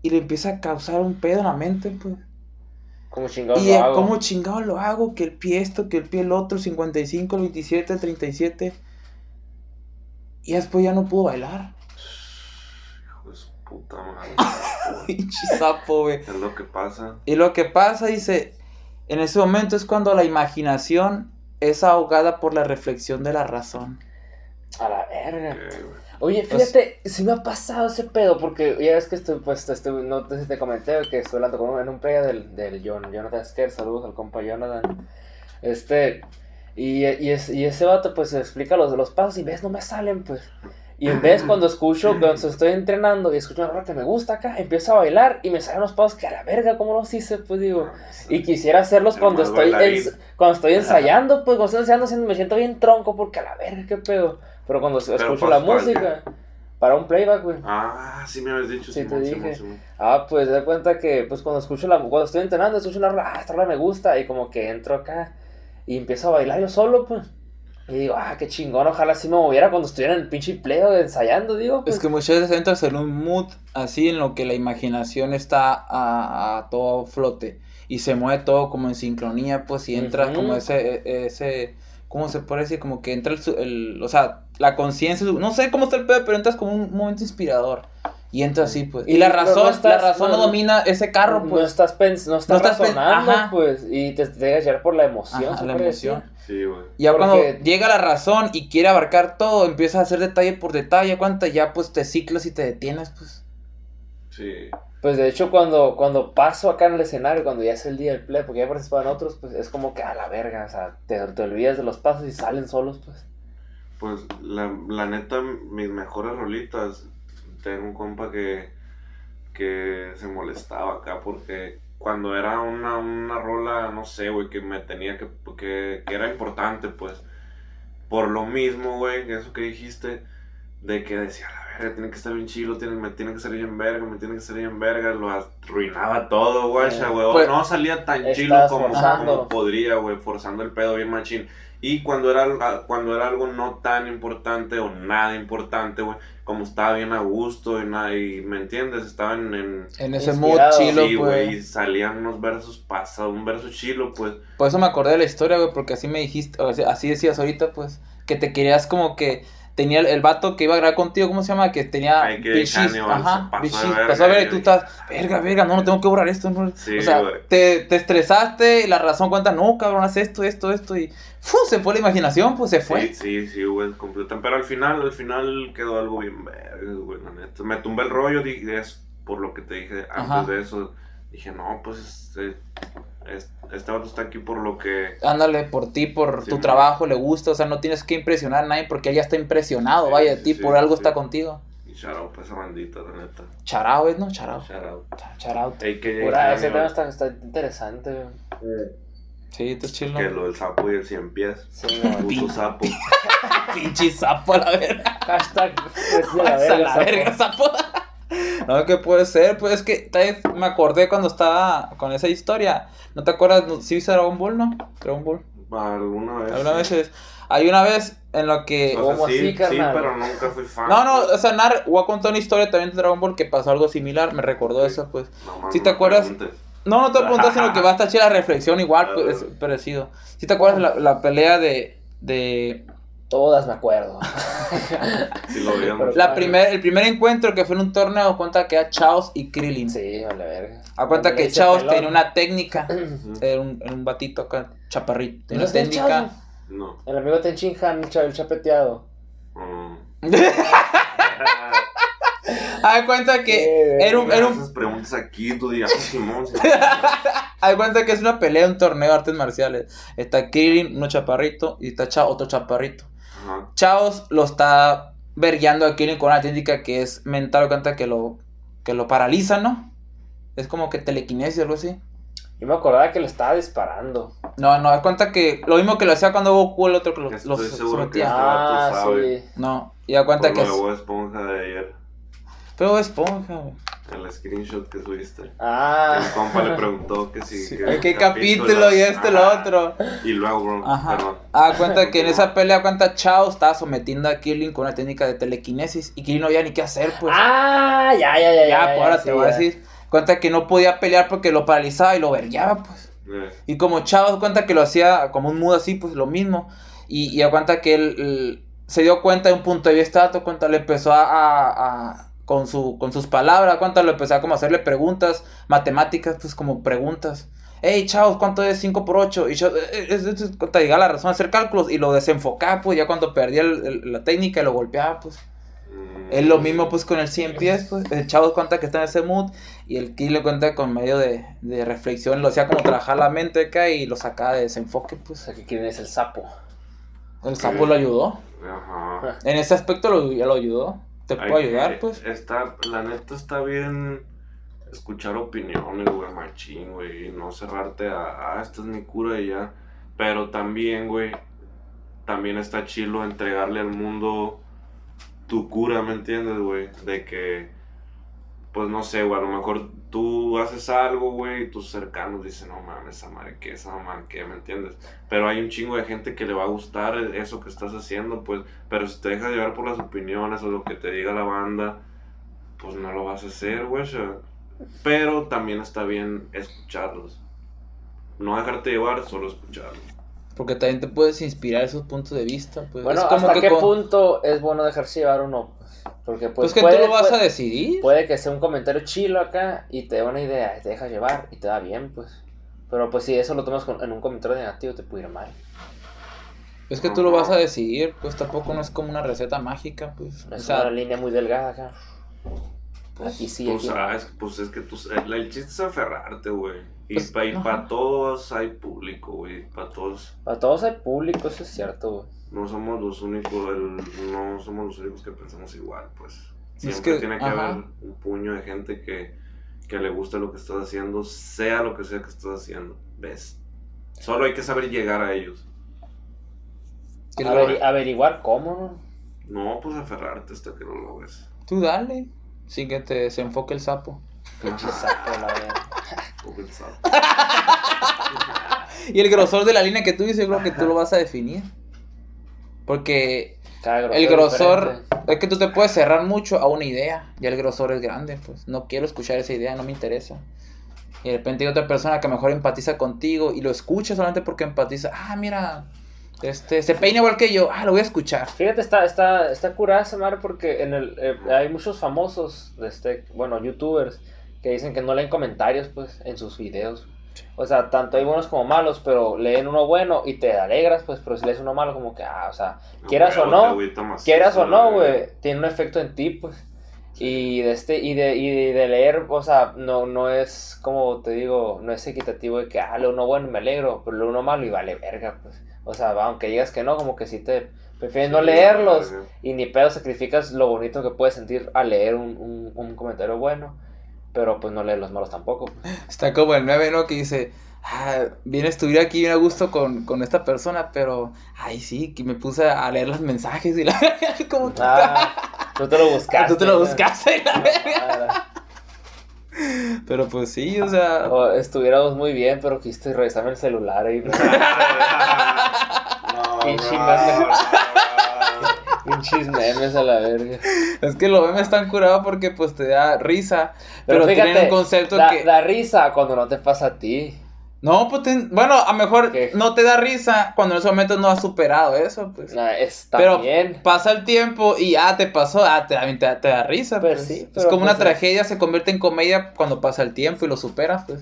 y le empieza a causar un pedo en la mente, pues. Como chingados Y lo hago. cómo chingado lo hago, que el pie esto, que el pie el otro, el 55, el 27, el 37. Y después ya no pudo bailar. hijo de su puta madre. *laughs* Pinche sapo, güey. Es lo que pasa. Y lo que pasa, dice, en ese momento es cuando la imaginación es ahogada por la reflexión de la razón. A la verga. que, Oye, Pues- fíjate, si me ha pasado ese pedo, porque ya ves que estoy, pues, estoy, no si te comenté que estoy hablando con un, en un playa del, del John, Jonathan Sker, saludos al compa Jonathan. Este, y, y, es- y ese vato, pues, explica los, los pasos y ves, no me salen, pues. Y en vez, cuando escucho, *clears throat* cuando estoy entrenando y escucho una rola que me gusta acá, empiezo a bailar y me salen los pasos que a la verga, ¿cómo los hice? Pues digo, y quisiera hacerlos cuando estoy, ens- cuando estoy ensayando, pues cuando estoy ensayando me siento bien tronco porque a la verga, qué pedo. Pero cuando escucho pues, la ¿para música, para un playback, güey. Ah, sí me habías dicho. Sí, te Simón, dije. Simón. Ah, pues de cuenta que pues cuando escucho la cuando estoy entrenando, escucho una rola, ah, esta rola me gusta y como que entro acá y empiezo a bailar yo solo, pues. Y digo, ah, qué chingón, ojalá sí me moviera cuando estuviera en el pinche pleo ensayando, digo. Pues. Es que muchas veces entras en un mood así en lo que la imaginación está a, a todo flote y se mueve todo como en sincronía, pues y entra Ujú. como ese, e- ese, ¿cómo se puede decir? Como que entra el, su- el- o sea, la conciencia, no sé cómo está el pedo, pero entras como un momento inspirador y entra así, pues. Y, Y la no- no razón, la razón no, no- domina ese carro, no pues. estás no estás, no estás pen- razonando, pues, y te, te dejas llevar por la emoción, Ajá, la emoción. decir. Sí, güey. Y ya Porque- cuando llega la razón y quiere abarcar todo, empieza a hacer detalle por detalle, cuánta ya pues te ciclas y te detienes, pues. Sí. Pues de hecho cuando, cuando paso acá en el escenario, cuando ya es el día del play, porque ya participaban otros, pues es como que a la verga, o sea, te, te olvidas de los pasos y salen solos, pues. Pues la, la neta, mis mejores rolitas, tengo un compa que, que se molestaba acá porque cuando era una, una rola, no sé, güey, que me tenía que, que, que era importante, pues, por lo mismo, güey, eso que dijiste, de que decía, la verga, tiene que estar bien chilo, tiene, me tiene que salir en verga, me tiene que salir en verga, lo arruinaba todo, güey, Eh, güey, pues, no salía tan chilo como, como podría, güey, forzando el pedo bien machín. Y cuando era, ah, cuando era algo no tan importante o nada importante, güey, como estaba bien a gusto y nada, y me entiendes, estaba en, en En ese mood chilo, sí, güey, y pues. salían unos versos pasados, un verso chilo, pues. Por eso me acordé de la historia, güey, porque así me dijiste, o sea, así decías ahorita, pues, que te querías como que tenía el, el vato que iba a grabar contigo, ¿cómo se llama? Que tenía bichis, ajá, de bichis, pasó a ver y tú estás, verga, verga, no, no tengo que borrar esto, no". Sí, o sea, te, te estresaste y la razón cuenta, no, cabrón, haz esto, esto, esto, y ¡fu! se fue la imaginación, pues se fue. Sí, sí, sí, güey, completa. Pero al final, al final quedó algo bien verga, güey, neta. Me tumbé el rollo, di- es por lo que te dije antes Ajá. de eso. Dije, no, pues este, es- este vato está aquí por lo que. Ándale por ti, por Sí, tu man. trabajo, le gusta, o sea, no tienes que impresionar a nadie porque él ya está impresionado, Sí, vaya de sí, ti, sí, por algo sí. está contigo. Y out pa' esa bandita, la neta. Charao es, ¿no? Charao. Out. Charao. AKA Pura, ese tema está, está interesante. Sí, esto es chill, Que lo del sapo y el cien pies. Sí, Puto sapo. *laughs* Pinche sapo a la verga. Hashtag pues, de la verga, la sapo. No, que puede ser, pues es que tal vez me acordé cuando estaba con esa historia. ¿No te acuerdas? ¿Sí viste Dragon Ball, no? Dragon Ball. Alguna vez. Algunas sí. veces. Hay una vez en lo que. O sea, ¿Cómo sí, así, sí, pero nunca fui fan. No, no, o sea, Nar, voy a contar una historia también de Dragon Ball que pasó algo similar. Me recordó eso, pues. No, mames, ¿Sí te no acuerdas? preguntes. No, no te preguntas, sino que va a estar chida la reflexión igual, pues, es parecido. ¿Sí te acuerdas la, la pelea de, de... Todas me acuerdo. Sí lo La primer, el primer encuentro que fue en un torneo, cuenta que era Chaos y Krillin. Sí, vale, verga. A cuenta que Chaos tenía una técnica. *clears throat* Era un, era un batito acá, chaparrito. Tenía ¿No una técnica. Chaos? No. El amigo Tenchin Han, el cha- chapeteado. Mm. *laughs* Haz cuenta que Eh, era un, era un- haces preguntas aquí, tú digas, "Ah, Simón, Simón". *laughs* haz cuenta que es una pelea, un torneo de artes marciales. Está Krillin, uno chaparrito, y está Chao, otro chaparrito. Ajá. Chaos lo está vergueando a Krillin con una técnica que es mental, cuenta que lo, que lo paraliza, ¿no? Es como que telequinesis o algo así. Yo me acordaba que le estaba disparando. No, no, haz cuenta que lo mismo que lo hacía cuando Goku, el otro que lo, Estoy lo seguro que sometía. Este Ah, sabe. sí. No, y da cuenta Por que lo es. de Esponja de ayer, Pero esponja, güey. El screenshot que subiste. El Ah. compa le preguntó que sí. que ¿Qué capítulo y este, lo otro? Y luego, bro, Ajá. perdón. Ah, cuenta que en esa pelea, cuenta Chao estaba sometiendo a Krillin con una técnica de telequinesis y Krillin no había ni qué hacer, pues. Ah, ya, ya, ya. ya, pues ahora sí, te voy a decir. Cuenta que no podía pelear porque lo paralizaba y lo vergueaba, pues. Eh, Y como Chao cuenta que lo hacía como un mudo así, pues lo mismo. Y, y cuenta que él, él se dio cuenta de un punto de vista, cuenta le empezó a, a- a- con, su, con sus palabras, cuenta le empezó a como hacerle preguntas, matemáticas, pues como preguntas. Hey, Chao, ¿cuánto es 5 por 8? Y Chao, "Eh, es, es, es", cuenta, llegaba la razón de hacer cálculos y lo desenfocaba, pues ya cuando perdía el- el- la técnica y lo golpeaba, pues. Es lo mismo pues con el 100 pies, pues. El chavo cuenta que está en ese mood y el le cuenta con medio de, de reflexión, lo hacía como trabajar la mente acá y lo sacaba de desenfoque, O pues. sea, que quieren es el sapo. El sapo lo ayudó. Ajá. En ese aspecto lo, ya lo ayudó. Te puedo ayudar, pues. Está, la neta está bien escuchar opiniones, güey, machín, güey, y no cerrarte a, ah, esta es mi cura y ya. Pero también, güey, también está chilo entregarle al mundo tu cura, ¿me entiendes, güey? De que, pues no sé, güey, a lo mejor tú haces algo, güey, y tus cercanos dicen, no mames, esa madre qué, esa ¿me entiendes? Pero hay un chingo de gente que le va a gustar eso que estás haciendo, pues, pero si te dejas llevar por las opiniones o lo que te diga la banda, pues no lo vas a hacer, güey. Pero también está bien escucharlos. No dejarte llevar, solo escucharlos. Porque también te puedes inspirar esos puntos de vista, pues. Bueno, es como ¿hasta que qué con- punto es bueno dejarse llevar o no? Porque Pues, pues, que puede, tú lo vas puede- a decidir. puede que sea un comentario chilo acá y te da una idea, y te dejas llevar y te da bien, pues. Pero pues si eso lo tomas con- en un comentario negativo te puede ir mal. Es que tú lo vas a decidir, pues tampoco no es como una receta mágica, pues. O Es sea, una línea muy delgada acá. Aquí sí, Tú aquí no. sabes, pues es que tú, el, el chiste es aferrarte, güey. Y Pues, para ajá. todos hay público, güey. Para todos. Para todos hay público, eso es cierto, güey. No somos los únicos, el- no somos los únicos que pensamos igual, pues. Es Siempre que, tiene que ajá. haber un puño de gente que, que le gusta lo que estás haciendo, sea lo que sea que estás haciendo. ¿Ves? Solo hay que saber llegar a ellos. averiguar cómo, ¿no? No, pues aferrarte hasta que lo logres. tú dale, sin que te desenfoque el sapo. Pinche sapo, la verdad. O pensar. *laughs* Y el grosor de la línea que tú dices, yo creo que tú lo vas a definir. Porque grosor el grosor diferente. es que tú te puedes cerrar mucho a una idea. Y el grosor es grande, pues. No quiero escuchar esa idea, no me interesa. Y de repente hay otra persona que mejor empatiza contigo y lo escucha solamente porque empatiza. Ah, mira, este, se peina igual que yo. Ah, lo voy a escuchar. Fíjate, está, está, está curada esa madre porque en el, eh, hay muchos famosos, de este, bueno, youtubers, que dicen que no leen comentarios, pues, en sus videos. O sea, tanto hay buenos como malos, pero leen uno bueno y te alegras, pues, pero si lees uno malo, como que, ah, o sea, Quieras o no, quieras o no, güey, tiene un efecto en ti, pues. Y de este, y de, y de leer, o sea, no, no es como te digo, no es equitativo de que ah, leo uno bueno y me alegro, pero leo uno malo y vale verga, pues. O sea, aunque digas que no, como que sí te prefieres no leerlos y ni pedo sacrificas lo bonito que puedes sentir al leer un, un, un comentario bueno, pero pues no leer los malos tampoco. Está como el 9, ¿no? Que dice, ah, bien estuve aquí bien a gusto con, con esta persona, pero, ay, sí, que me puse a leer los mensajes y la *laughs* como que- Ah, tú te lo buscaste. *laughs* tú te lo buscaste. la verga. Ah, Pero pues sí, o sea, o estuviéramos muy bien, pero quisiste revisarme el celular *laughs* no, *laughs* pinches memes a la verga. es que los memes están curados porque pues te da risa, pero, Pero, tienen fíjate, un concepto da, que... da risa cuando no te pasa a ti. No, pues ten- bueno, a lo mejor ¿Qué? no te da risa cuando en ese momento no has superado eso, pues. Nah, está Pero bien. pasa el tiempo y ya te pasó, ah, te, te, te da risa. Pues Pues, sí, es como una pues, tragedia, se convierte en comedia cuando pasa el tiempo y lo superas, pues.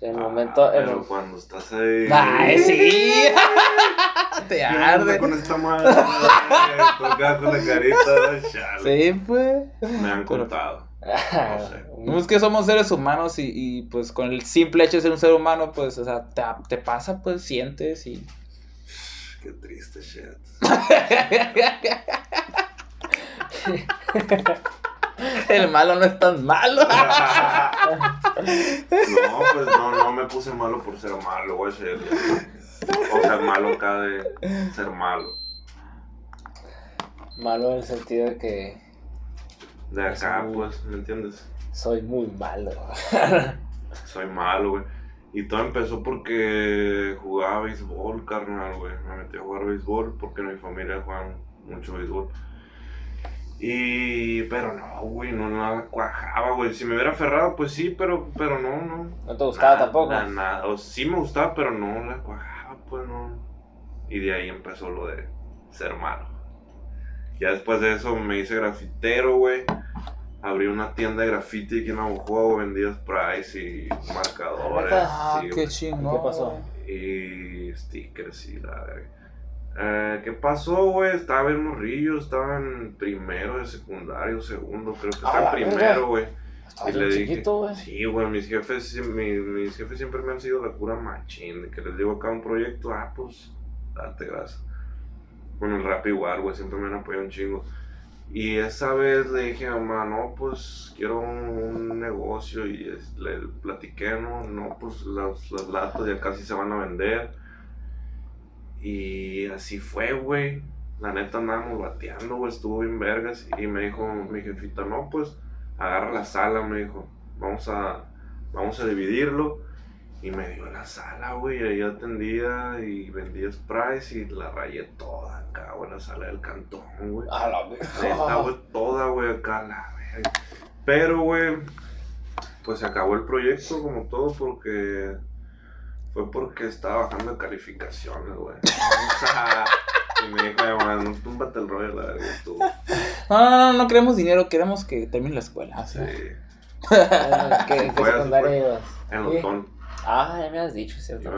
En el momento. Ah, en pero el- cuando estás ahí. ¡Ay, sí! *laughs* te ¿Qué onda arde. con esta madre? *laughs* con la carita, chale. Sí, pues. Me han Pero- contado. Ah, sé. No, *laughs* es que somos seres humanos y, y, pues con el simple hecho de ser un ser humano, pues, o sea, te, te pasa, pues sientes y. Qué triste shit. *laughs* El malo no es tan malo. *laughs* No, pues no, no me puse malo por ser malo, güey. O sea, malo acá de ser malo. Malo en el sentido de que De acá, pues, ¿me entiendes? soy muy malo. *laughs* Soy malo, güey. Y todo empezó porque jugaba béisbol, carnal, güey. Me metí a jugar béisbol porque en mi familia juegan mucho béisbol. Y, pero no, güey, no nada cuajaba, güey. Si me hubiera aferrado, pues sí, pero, pero no, no. No te gustaba Nada, tampoco. Nada, nada. O sí me gustaba, pero no la cuajaba, pues no. Y de ahí empezó lo de ser malo. Ya después de eso me hice grafitero, güey. Abrí una tienda de graffiti aquí en Abujuego, vendía sprays y marcadores. Ah, sí, qué chingón. ¿Qué pasó? Y stickers y la verga. Eh, ¿Qué pasó, güey? Estaba en morrillo, estaba en primero de secundario, segundo, creo que estaba en primero, güey. Estaba Y bien le dije, chiquito, güey. Sí, güey, mis jefes, mis jefes siempre me han sido la cura machín, de que les digo acá un proyecto, ah, pues, date gracias. Con el rap igual, güey, siempre me han apoyado un chingo. Y esa vez le dije a mamá, no, pues, quiero un, negocio, y es- le platiqué, no, no, pues, las, las latas ya casi se van a vender. Y así fue, güey. La neta andábamos bateando, güey, estuvo bien vergas. Y me dijo mi jefita, no, pues, agarra la sala, me dijo, vamos a, vamos a dividirlo. Y me dio la sala, güey, y ahí atendía y vendía sprays y la rayé toda acá, güey, la sala del cantón, güey. A la Neta, verga. güey, toda, güey, acá, la verga. Pero, güey, pues se acabó el proyecto como todo porque fue porque estaba bajando de calificaciones, güey. *laughs* O sea, y me dijo, no túmbate el rollo, la verga, tú. No, no, no, no queremos dinero, queremos que termine la escuela. Sí, *laughs* ¿Qué, sea. ¿En en Sí. Ah, ya me has dicho, cierto.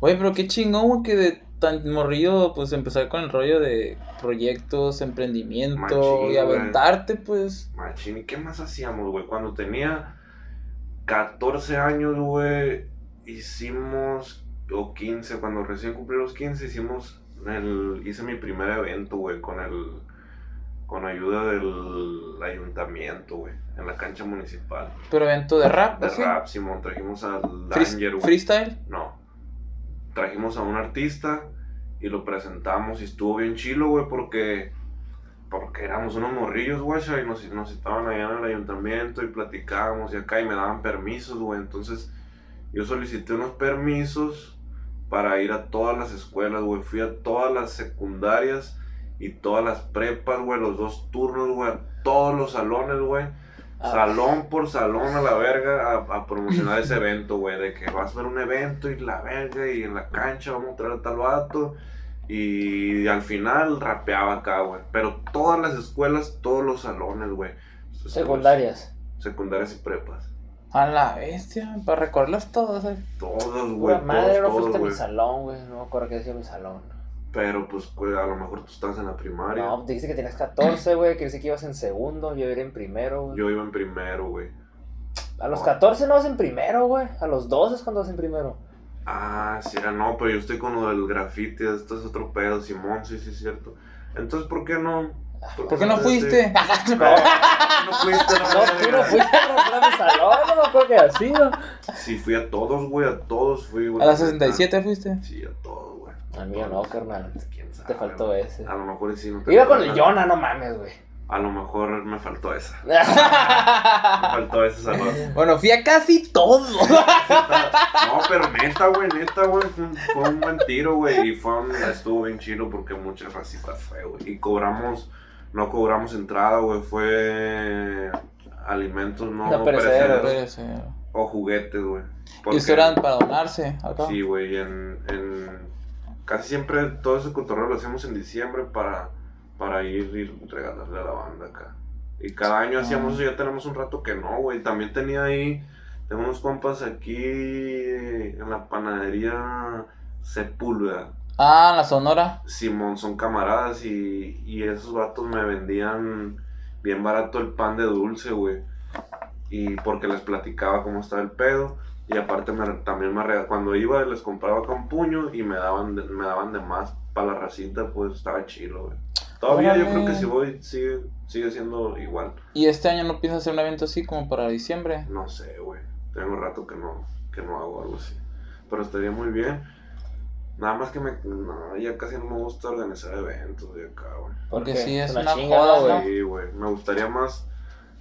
Oye, pero qué chingón, güey, que de tan morrillo, pues empezar con el rollo de proyectos, emprendimiento Machín, y aventarte, pues. Machín, ¿y qué más hacíamos, güey? Cuando tenía 14 años, güey, hicimos, o 15, cuando recién cumplí los 15, hicimos, el, hice mi primer evento, güey, con el, con ayuda del ayuntamiento, güey, en la cancha municipal. Pero evento de rap, De así. rap, Simón, trajimos al Danger, güey. freestyle. No. Trajimos a un artista y lo presentamos y estuvo bien chilo, güey, porque porque éramos unos morrillos, güey, y nos, nos estaban allá en el ayuntamiento y platicábamos y acá y me daban permisos, güey. Entonces yo solicité unos permisos para ir a todas las escuelas, güey. Fui a todas las secundarias y todas las prepas, güey, los dos turnos, güey, todos los salones, güey. Ah. Salón por salón a la verga a, a promocionar ese evento, güey. De que vas a ver un evento y la verga y en la cancha vamos a traer a tal vato. Y al final rapeaba acá, güey. Pero todas las escuelas, todos los salones, güey. Secundarias. Secundarias y prepas. A la bestia, para recordarlos todos, eh. Todos, güey. Madre, no Todos, fuiste todos, a mi salón, güey. No me acuerdo qué decía mi salón. Pero pues, a lo mejor tú estás en la primaria. No, dijiste que tenías 14, güey. Que decir que ibas en segundo. Yo iba en primero, güey. Yo iba en primero, güey. A los 14 no vas en primero, güey. A los 12 es cuando vas en primero. Ah, sí, era no, pero yo estoy con lo del graffiti, esto es otro pedo, Simón, sí, sí, es cierto. Entonces, ¿por qué no? ¿Por qué no fuiste? *laughs* No, no fuiste, No, *laughs* tú no fuiste a mi salón. No me acuerdo que así, ¿no? Sí, fui a todos, güey, a todos fui, güey. ¿A las 67 fuiste? Sí, a todos, güey. A mí no, carnal. ¿Quién sabe? Te faltó güey? ese. A lo mejor sí no te Iba con el. Jonah, no mames, güey. A lo mejor me faltó esa. *laughs* Me faltó ese salón. Bueno, fui a casi todo. No, pero neta, güey, neta, güey. Fue, un- fue un buen tiro, güey. Y fue un- estuvo bien chido porque muchas racitas fue, güey. Y cobramos, no cobramos entrada, güey. Fue alimentos no, No perecederos. o juguetes, güey. Y Porque- eso eran para donarse acá. Sí, güey, en, en... Casi siempre todo ese cotorreo lo hacemos en diciembre para, para ir y regalarle a la banda acá. Y cada año hacíamos Ah. eso, ya tenemos un rato que no, güey. También tenía ahí, tengo unos compas aquí en la panadería Sepúlveda. Ah, la Sonora. Simón, son camaradas y, y esos vatos me vendían bien barato el pan de dulce, güey. Y porque les platicaba cómo estaba el pedo. Y aparte me, también me rega- cuando iba les compraba con puño y me daban de, me daban de más para la racita, pues estaba chilo, güey. Todavía yo Órale. creo que si voy sigue, sigue siendo igual. ¿Y este año no piensas hacer un evento así como para diciembre? No sé, güey. Tengo rato que no, que no hago algo así. Pero estaría muy bien. Nada más que me... No, ya casi no me gusta organizar eventos de acá, güey. Porque sí, es Una una chinga, joda, ¿no, güey. Sí, güey. Me gustaría más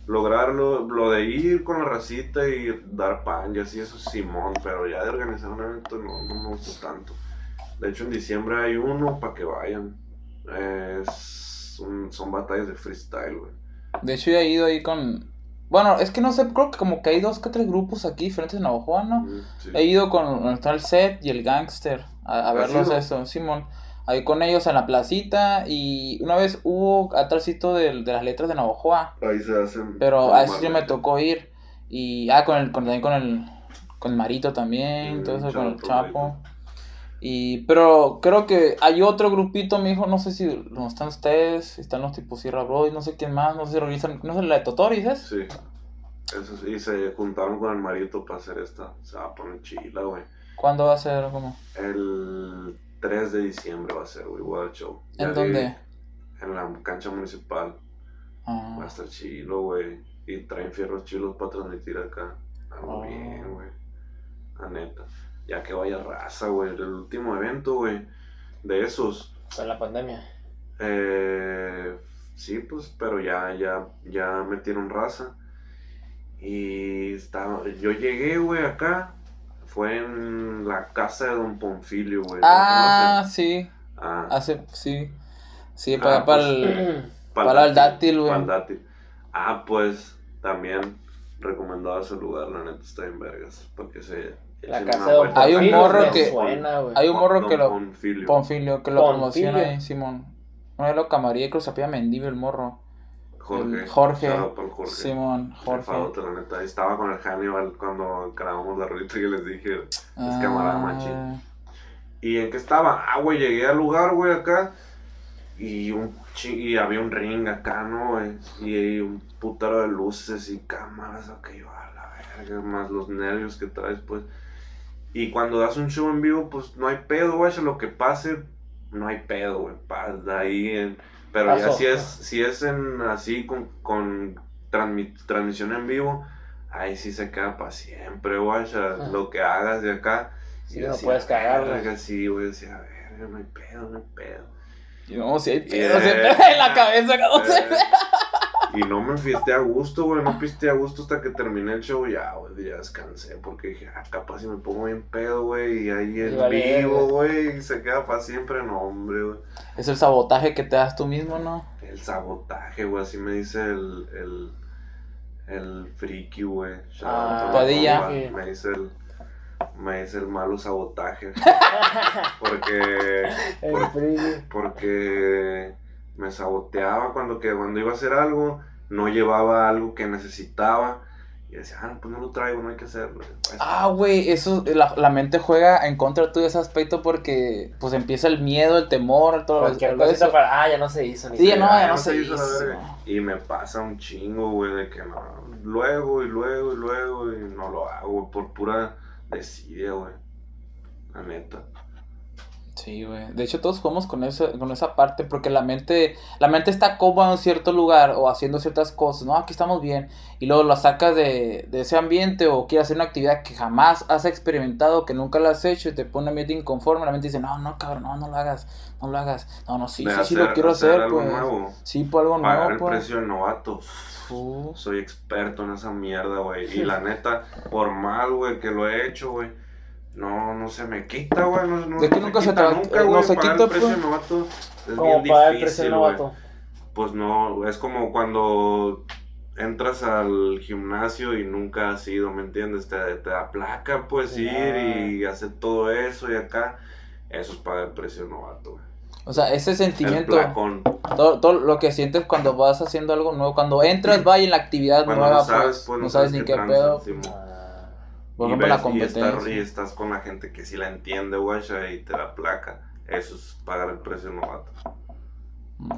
lograrlo, lo de ir con la racita y dar pan y así, eso es Simón, pero ya de organizar un evento no, no me gusta tanto. De hecho, en diciembre hay uno para que vayan. Es un- son batallas de freestyle, güey. De hecho, yo he ido ahí con. Bueno, es que no sé, creo que como que hay dos que tres grupos aquí diferentes en Navajo, ¿no? Mm, sí. He ido con está el set y el gangster a, a ¿Has verlos eso, Simón. Ahí con ellos en la placita y una vez hubo atrásito de, de las letras de Navajoa, Ahí se hacen. pero a eso sí me tocó ir y ah con el con, también con el con el Marito también, todo eso con el Chapo. Marito. Y pero creo que hay otro grupito, mi hijo, no sé si no están ustedes, están los tipos Sierra Bros, no sé quién más, no sé si realizan, no sé la de Totori, ¿sabes? Sí. Eso sí, y se juntaron con el marito para hacer esta. Se va a poner chila, güey. ¿Cuándo va a ser? ¿Cómo? El 3 de diciembre va a ser, güey, World Show. Ya ¿En de- dónde? En la cancha municipal. Ah. Va a estar chilo, güey. Y traen fierros chilos para transmitir acá. Algo Ah. bien, güey. La neta. Ya que vaya raza, güey. El último evento, güey. De esos. Con la pandemia. Eh, sí, pues, pero ya, ya, ya metieron raza. Y estaba, yo llegué, güey, acá. Fue en la casa de Don Ponfilio, güey. ¿Lo Ah, sí. Ah, Hace, sí. Sí, Ah, para, para pues, el. para el dátil, güey. pa'l dátil. Ah, pues, también recomendado ese lugar, la neta está en vergas. Porque se. La casa de vuelta. Hay un morro que- suena. Hay un morro que Don lo. Ponfilio. Ponfilio, que lo Ponfilio. promociona ahí, Simón. Una vez lo camaría y creo que se apellida Mendive el morro. Jorge. el Jorge. Jorge. Simón, Jorge. La neta. Estaba con el Hannibal cuando grabamos la rolita que les dije. Ah, camarada. ¿Y en qué estaba? Ah, güey, llegué al lugar, güey, acá. Y, un y había un ring acá, ¿no, güey? Y, un putero de luces y cámaras, ok, yo a la verga, más los nervios que traes, pues. Y cuando das un show en vivo, pues no hay pedo, güey, lo que pase, no hay pedo, güey, paz, de ahí en... Pero ya si es, si es en así, con, con transmi- transmisión en vivo, ahí sí se queda para siempre, Ajá. lo que hagas de acá. Sí, Y no decía, puedes cagar, Sí, güey, decía, a ver, no hay pedo, no hay pedo. Y no, si hay pedo, siempre en la cabeza, ¿cómo se Eh, y no me fiesté a gusto, güey, no piste a gusto hasta que terminé el show, ya, güey, ya descansé, porque dije, ah, capaz si me pongo bien pedo, güey, y ahí en vale, vivo, güey, y se queda para siempre, no, hombre, güey. Es el sabotaje que te das tú mismo, ¿no? El sabotaje, güey, así me dice el, el, el friki, güey. Ah, Padilla. Me dice el, me dice el malo sabotaje. *laughs* porque, El por- friki. porque me saboteaba cuando, que, cuando iba a hacer algo, no llevaba algo que necesitaba. Y decía, ah, pues no lo traigo, no hay que hacerlo. Ah, güey, eso, la, la mente juega en contra tuyo de ese aspecto porque, pues, empieza el miedo, el temor, todo, Cualquier cosita eso. para. Ah, ya no se hizo ni Sí, ya no, ya no se se hizo hizo. Y me pasa un chingo, güey, de que no. Luego y luego y luego y no lo hago por pura desidia, güey. La neta. Sí, güey. De hecho, todos jugamos con, ese, con esa parte porque la mente, la mente está cómoda en cierto lugar o haciendo ciertas cosas. No, aquí estamos bien. Y luego la sacas de, de ese ambiente o quieres hacer una actividad que jamás has experimentado, que nunca la has hecho y te pone ambiente inconforme. La mente dice, no, no, cabrón, no, no lo hagas, no lo hagas. No, no, sí, sí, sí lo hacer- quiero hacer, algo pues. nuevo. Sí, por algo Pagar nuevo, el pues. precio del novato. Uh, Soy experto en esa mierda, güey. Y *laughs* la neta, por mal, güey, que lo he hecho, güey. No, no se me quita, güey. No, no que se nunca se quita te- nunca, no güey. se Pagar quita, el precio pues. novato es Como bien para el precio difícil, güey. novato. Pues no, es como cuando entras al gimnasio y nunca has ido, ¿me entiendes? Te, te da placa, pues, ir y hacer todo eso y acá. Eso es pagar el precio novato, güey. O sea, ese sentimiento, todo, todo lo que sientes cuando vas haciendo algo nuevo, cuando entras, vaya en la actividad Cuando nueva, no sabes, pues, pues, no sabes ni qué pedo. Por Y ejemplo, la ves- y estás- competencia. Y estás, con la gente que sí la entiende, güey, y te da placa. Eso es pagar el precio novato.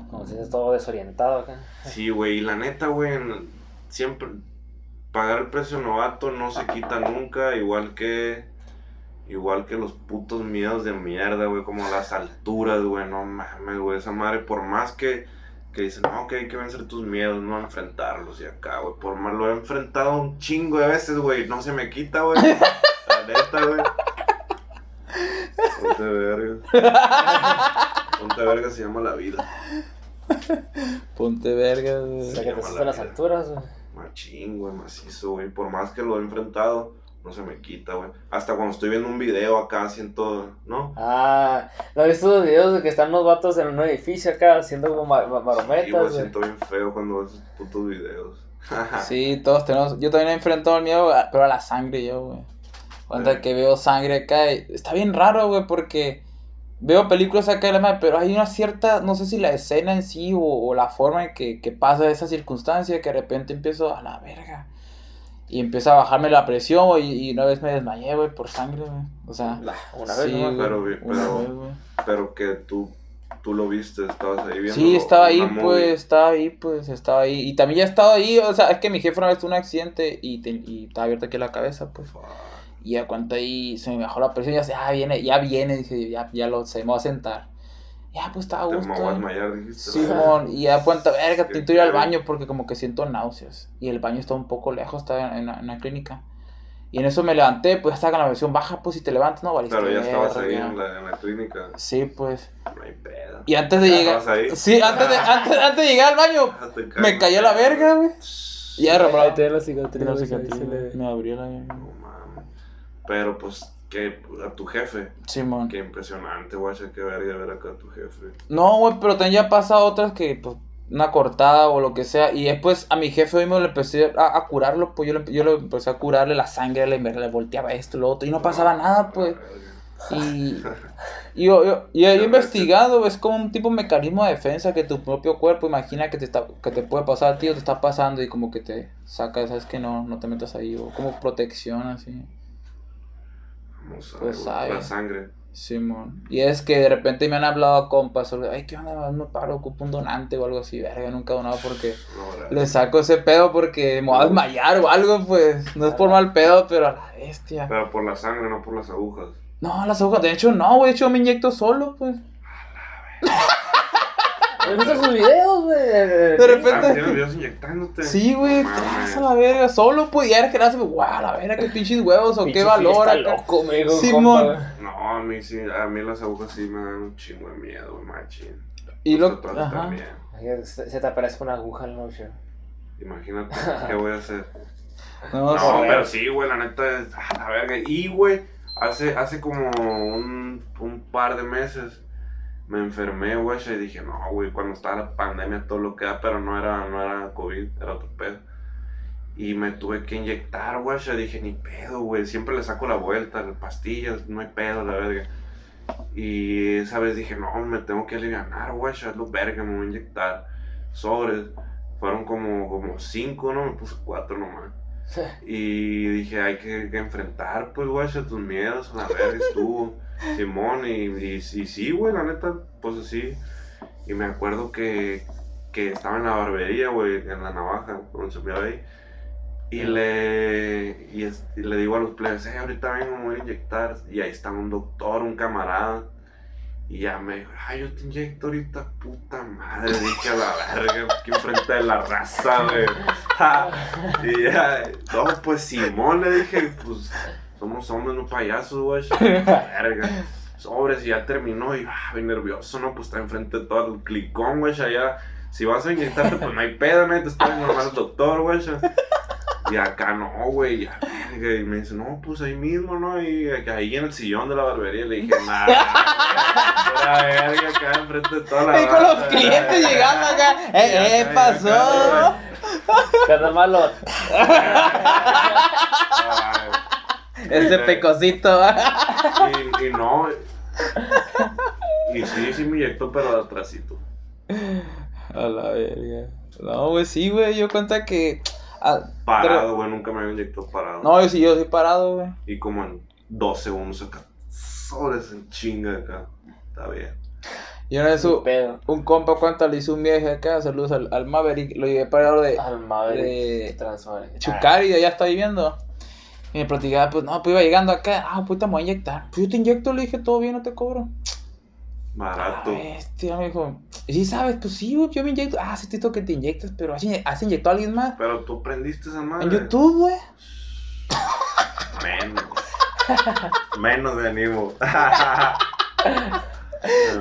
Como si estás todo desorientado acá. Sí, güey, y la neta, güey, siempre pagar el precio novato no se quita nunca, igual que igual que los putos miedos de mierda, güey, como las alturas, güey, no mames, güey, esa madre, por más que, que dicen, no, que hay que vencer tus miedos, no enfrentarlos y acá, güey, por más lo he enfrentado un chingo de veces, güey, no se me quita, güey, la neta, güey. Ponte verga. Ponte verga se llama la vida. Ponte verga, güey. O sea, que te la asustan las vida. alturas, güey. Machín, güey, macizo, güey. Por más que lo he enfrentado, no se me quita, güey. Hasta cuando estoy viendo un video acá, siento, ¿no? Ah, ¿no has visto los videos de que están los vatos en un edificio acá haciendo como ma- ma- Sí, marometas, güey, siento bien feo cuando veo esos putos videos. *laughs* Sí, todos tenemos. Yo también he enfrentado el miedo, a- pero a la sangre yo, güey. Cuando Sí. que veo sangre acá, y- está bien raro, güey, porque veo películas acá de la madre, pero hay una cierta, no sé si la escena en sí o, o la forma en que, que pasa esa circunstancia que de repente empiezo a la verga. Y empieza a bajarme la presión, güey, y una vez me desmayé, güey, por sangre, güey. O sea, La- Una vez sí, güey, Pero, güey, una pero- vez, güey. Pero que tú, tú lo viste, estabas ahí viendo. Sí, estaba ahí, pues, estaba ahí, pues, estaba ahí. Y también ya estaba ahí, o sea, es que mi jefe una vez tuvo un accidente y, te- y estaba abierta aquí la cabeza, pues. Y ya cuando ahí se me bajó la presión, ya sé, ah, viene, ya viene, dije, ya, ya lo sé, me voy a sentar. Ya, pues estaba a Te gusto. voy a eh. desmayar, dijiste. Simón, y ya cuenta, verga, necesito ir al baño porque como que siento náuseas. Y el baño está un poco lejos, está en, en la- en la clínica. Y en eso me levanté, pues estaba con la versión baja, pues si te levantas, no valiste. Pero ya estabas ahí en la, en la clínica. Sí, pues. No hay pedo. Y antes de ¿Ya llegar. ahí? Sí, antes de, antes, antes de llegar al baño, Ah, te me cayó la verga, güey. Ya, le- me abrió la No mames. Pero pues, que a tu jefe. Simón. Qué impresionante, güey, qué verga ver acá a tu jefe. No, güey, pero también ya pasa otras que, pues, una cortada o lo que sea. Y después a mi jefe hoy me lo empecé a, a curarlo, pues yo le, yo le empecé a curarle la sangre, le, le volteaba esto, lo otro, y no pasaba nada, pues. Y, *laughs* y yo, yo, y he investigado, es como un tipo de mecanismo de defensa que tu propio cuerpo imagina que te, está, que te puede pasar a ti o te está pasando y como que te saca, sabes que no, no te metas ahí, o como protección así. Vamos a Pues sabe. la sangre. Simón. Y es que de repente me han hablado compas sobre, ay, ¿qué onda? Me paro, ocupo un donante o algo así. Verga, nunca he donado porque No, la- le saco ese pedo porque me voy a desmayar o algo, pues. No es por mal pedo, pero a la bestia. Pero por la sangre, no por las agujas. No, las agujas, de hecho no, güey, de hecho me inyecto solo, pues. ¿Has visto sus videos, güey? De Ah, repente. ¿tienes videos inyectándote? Sí, güey, No mames. tras a la verga, solo, pues. Y ahora que nace, guau, la verga, qué pinches huevos o qué valor. acá. loco, me Simón. compa. No, a mí sí, a mí las agujas sí me dan un chingo de miedo, güey, machín. Y lo. Ajá. Se te aparece una aguja en la noche. Imagínate, *laughs* ¿qué voy a hacer? No, No, pero sí, güey, la neta es a la verga. Y, güey, hace, hace como un, un par de meses me enfermé, güey, y dije, no, güey, cuando estaba la pandemia, todo lo que da, pero no era, no era COVID, era otro pedo. Y me tuve que inyectar, güey, y dije, ni pedo, güey, siempre le saco la vuelta, las pastillas, no hay pedo, la verga. Y esa vez dije, no, me tengo que aliviar, güey, es lo verga, me voy a inyectar. Sobres, fueron como, como cinco, ¿no? Me puse cuatro nomás. *laughs* Y dije, hay que, que enfrentar, pues, güey, tus miedos, a la verga estuvo, *laughs* Simón, y, sí, güey, la neta, pues así. Y me acuerdo que, que estaba en la barbería, güey, en la navaja, cuando se ahí. Y le, y, le digo a los plebes, eh, ahorita vengo, voy a inyectar. Y ahí está un doctor, un camarada. Y ya me dijo, ay, yo te inyecto ahorita, puta madre. Dije a la verga, aquí enfrente de la raza, güey. *laughs* y ya, no, pues Simón, le dije, pues somos hombres, no payasos, güey. *laughs* Verga. Sobres, y ya terminó. Y, ah, bien nervioso, ¿no? Pues está enfrente de todo el clicón, güey. Allá, si vas a inyectarte, pues no hay pedo, ¿no? Te está normal el doctor, güey. Y acá no, güey, ya, verga. Y me dice, no, pues ahí mismo, ¿no? Y ahí en el sillón de la barbería le dije, nada, la verga, acá enfrente de toda la Y con los clientes llegando acá, eh, eh, acá, y pasó. anda malo. *laughs* Ese pecosito. Y, y no. Y sí, sí me inyectó, pero atrásito. A la verga. No, güey, sí, güey. Yo cuenta que. ah, Parado, güey, nunca me había inyectado parado. no, yo sí, yo sí parado, güey. Y como en dos segundos acá. Sobres en chinga acá. Está bien. Y una vez un, compa, cuenta, le hizo un viaje acá. Saludos al, al Maverick. Lo llevé para de Al Maverick. de. Chucari, de allá está viviendo. Y me platicaba, pues no, pues iba llegando acá. Ah, pues te voy a inyectar. Pues yo te inyecto, le dije, todo bien, no te cobro. Barato. Ah, este, me dijo, ¿y sí sabes? Pues sí, güey, yo me inyecto. Ah, sí, te digo que te inyectas, pero ¿has, has inyectado a alguien más? Pero tú aprendiste esa madre. En YouTube, güey. Menos. Menos me animo. *laughs*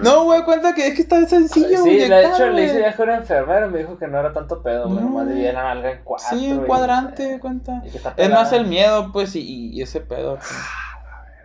No, güey, cuenta que es que está sencillo, Sí, de hecho le hice viaje a una enfermera y me dijo que no era tanto pedo, güey. No. Nomás dividía la nalga en cuatro. Sí, un cuadrante, cuenta. y que está Es más el miedo, pues, y, y ese pedo.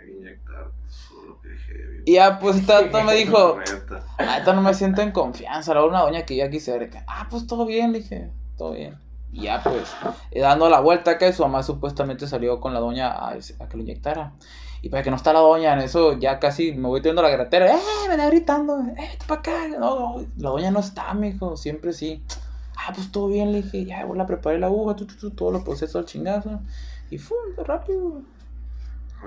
Inyectar. Solo que dije. Y ya, pues, tanto *laughs* me dijo, Neta. ah, no me siento en confianza. La una doña que yo aquí cerca. Ah, pues, todo bien, le dije, todo bien. Y ya, pues, eh, dando la vuelta acá, su mamá supuestamente salió con la doña a, a que lo inyectara. Y para que no está la doña, en eso ya casi me voy teniendo la gratera. ¡Eh! Me está gritando. ¡Eh, vete para acá! No, no, la doña no está, mijo. Siempre sí. Ah, pues todo bien, le dije. Ya, voy a preparar la aguja, tu, tu, tu, todo lo procesos al chingazo. Y fue rápido.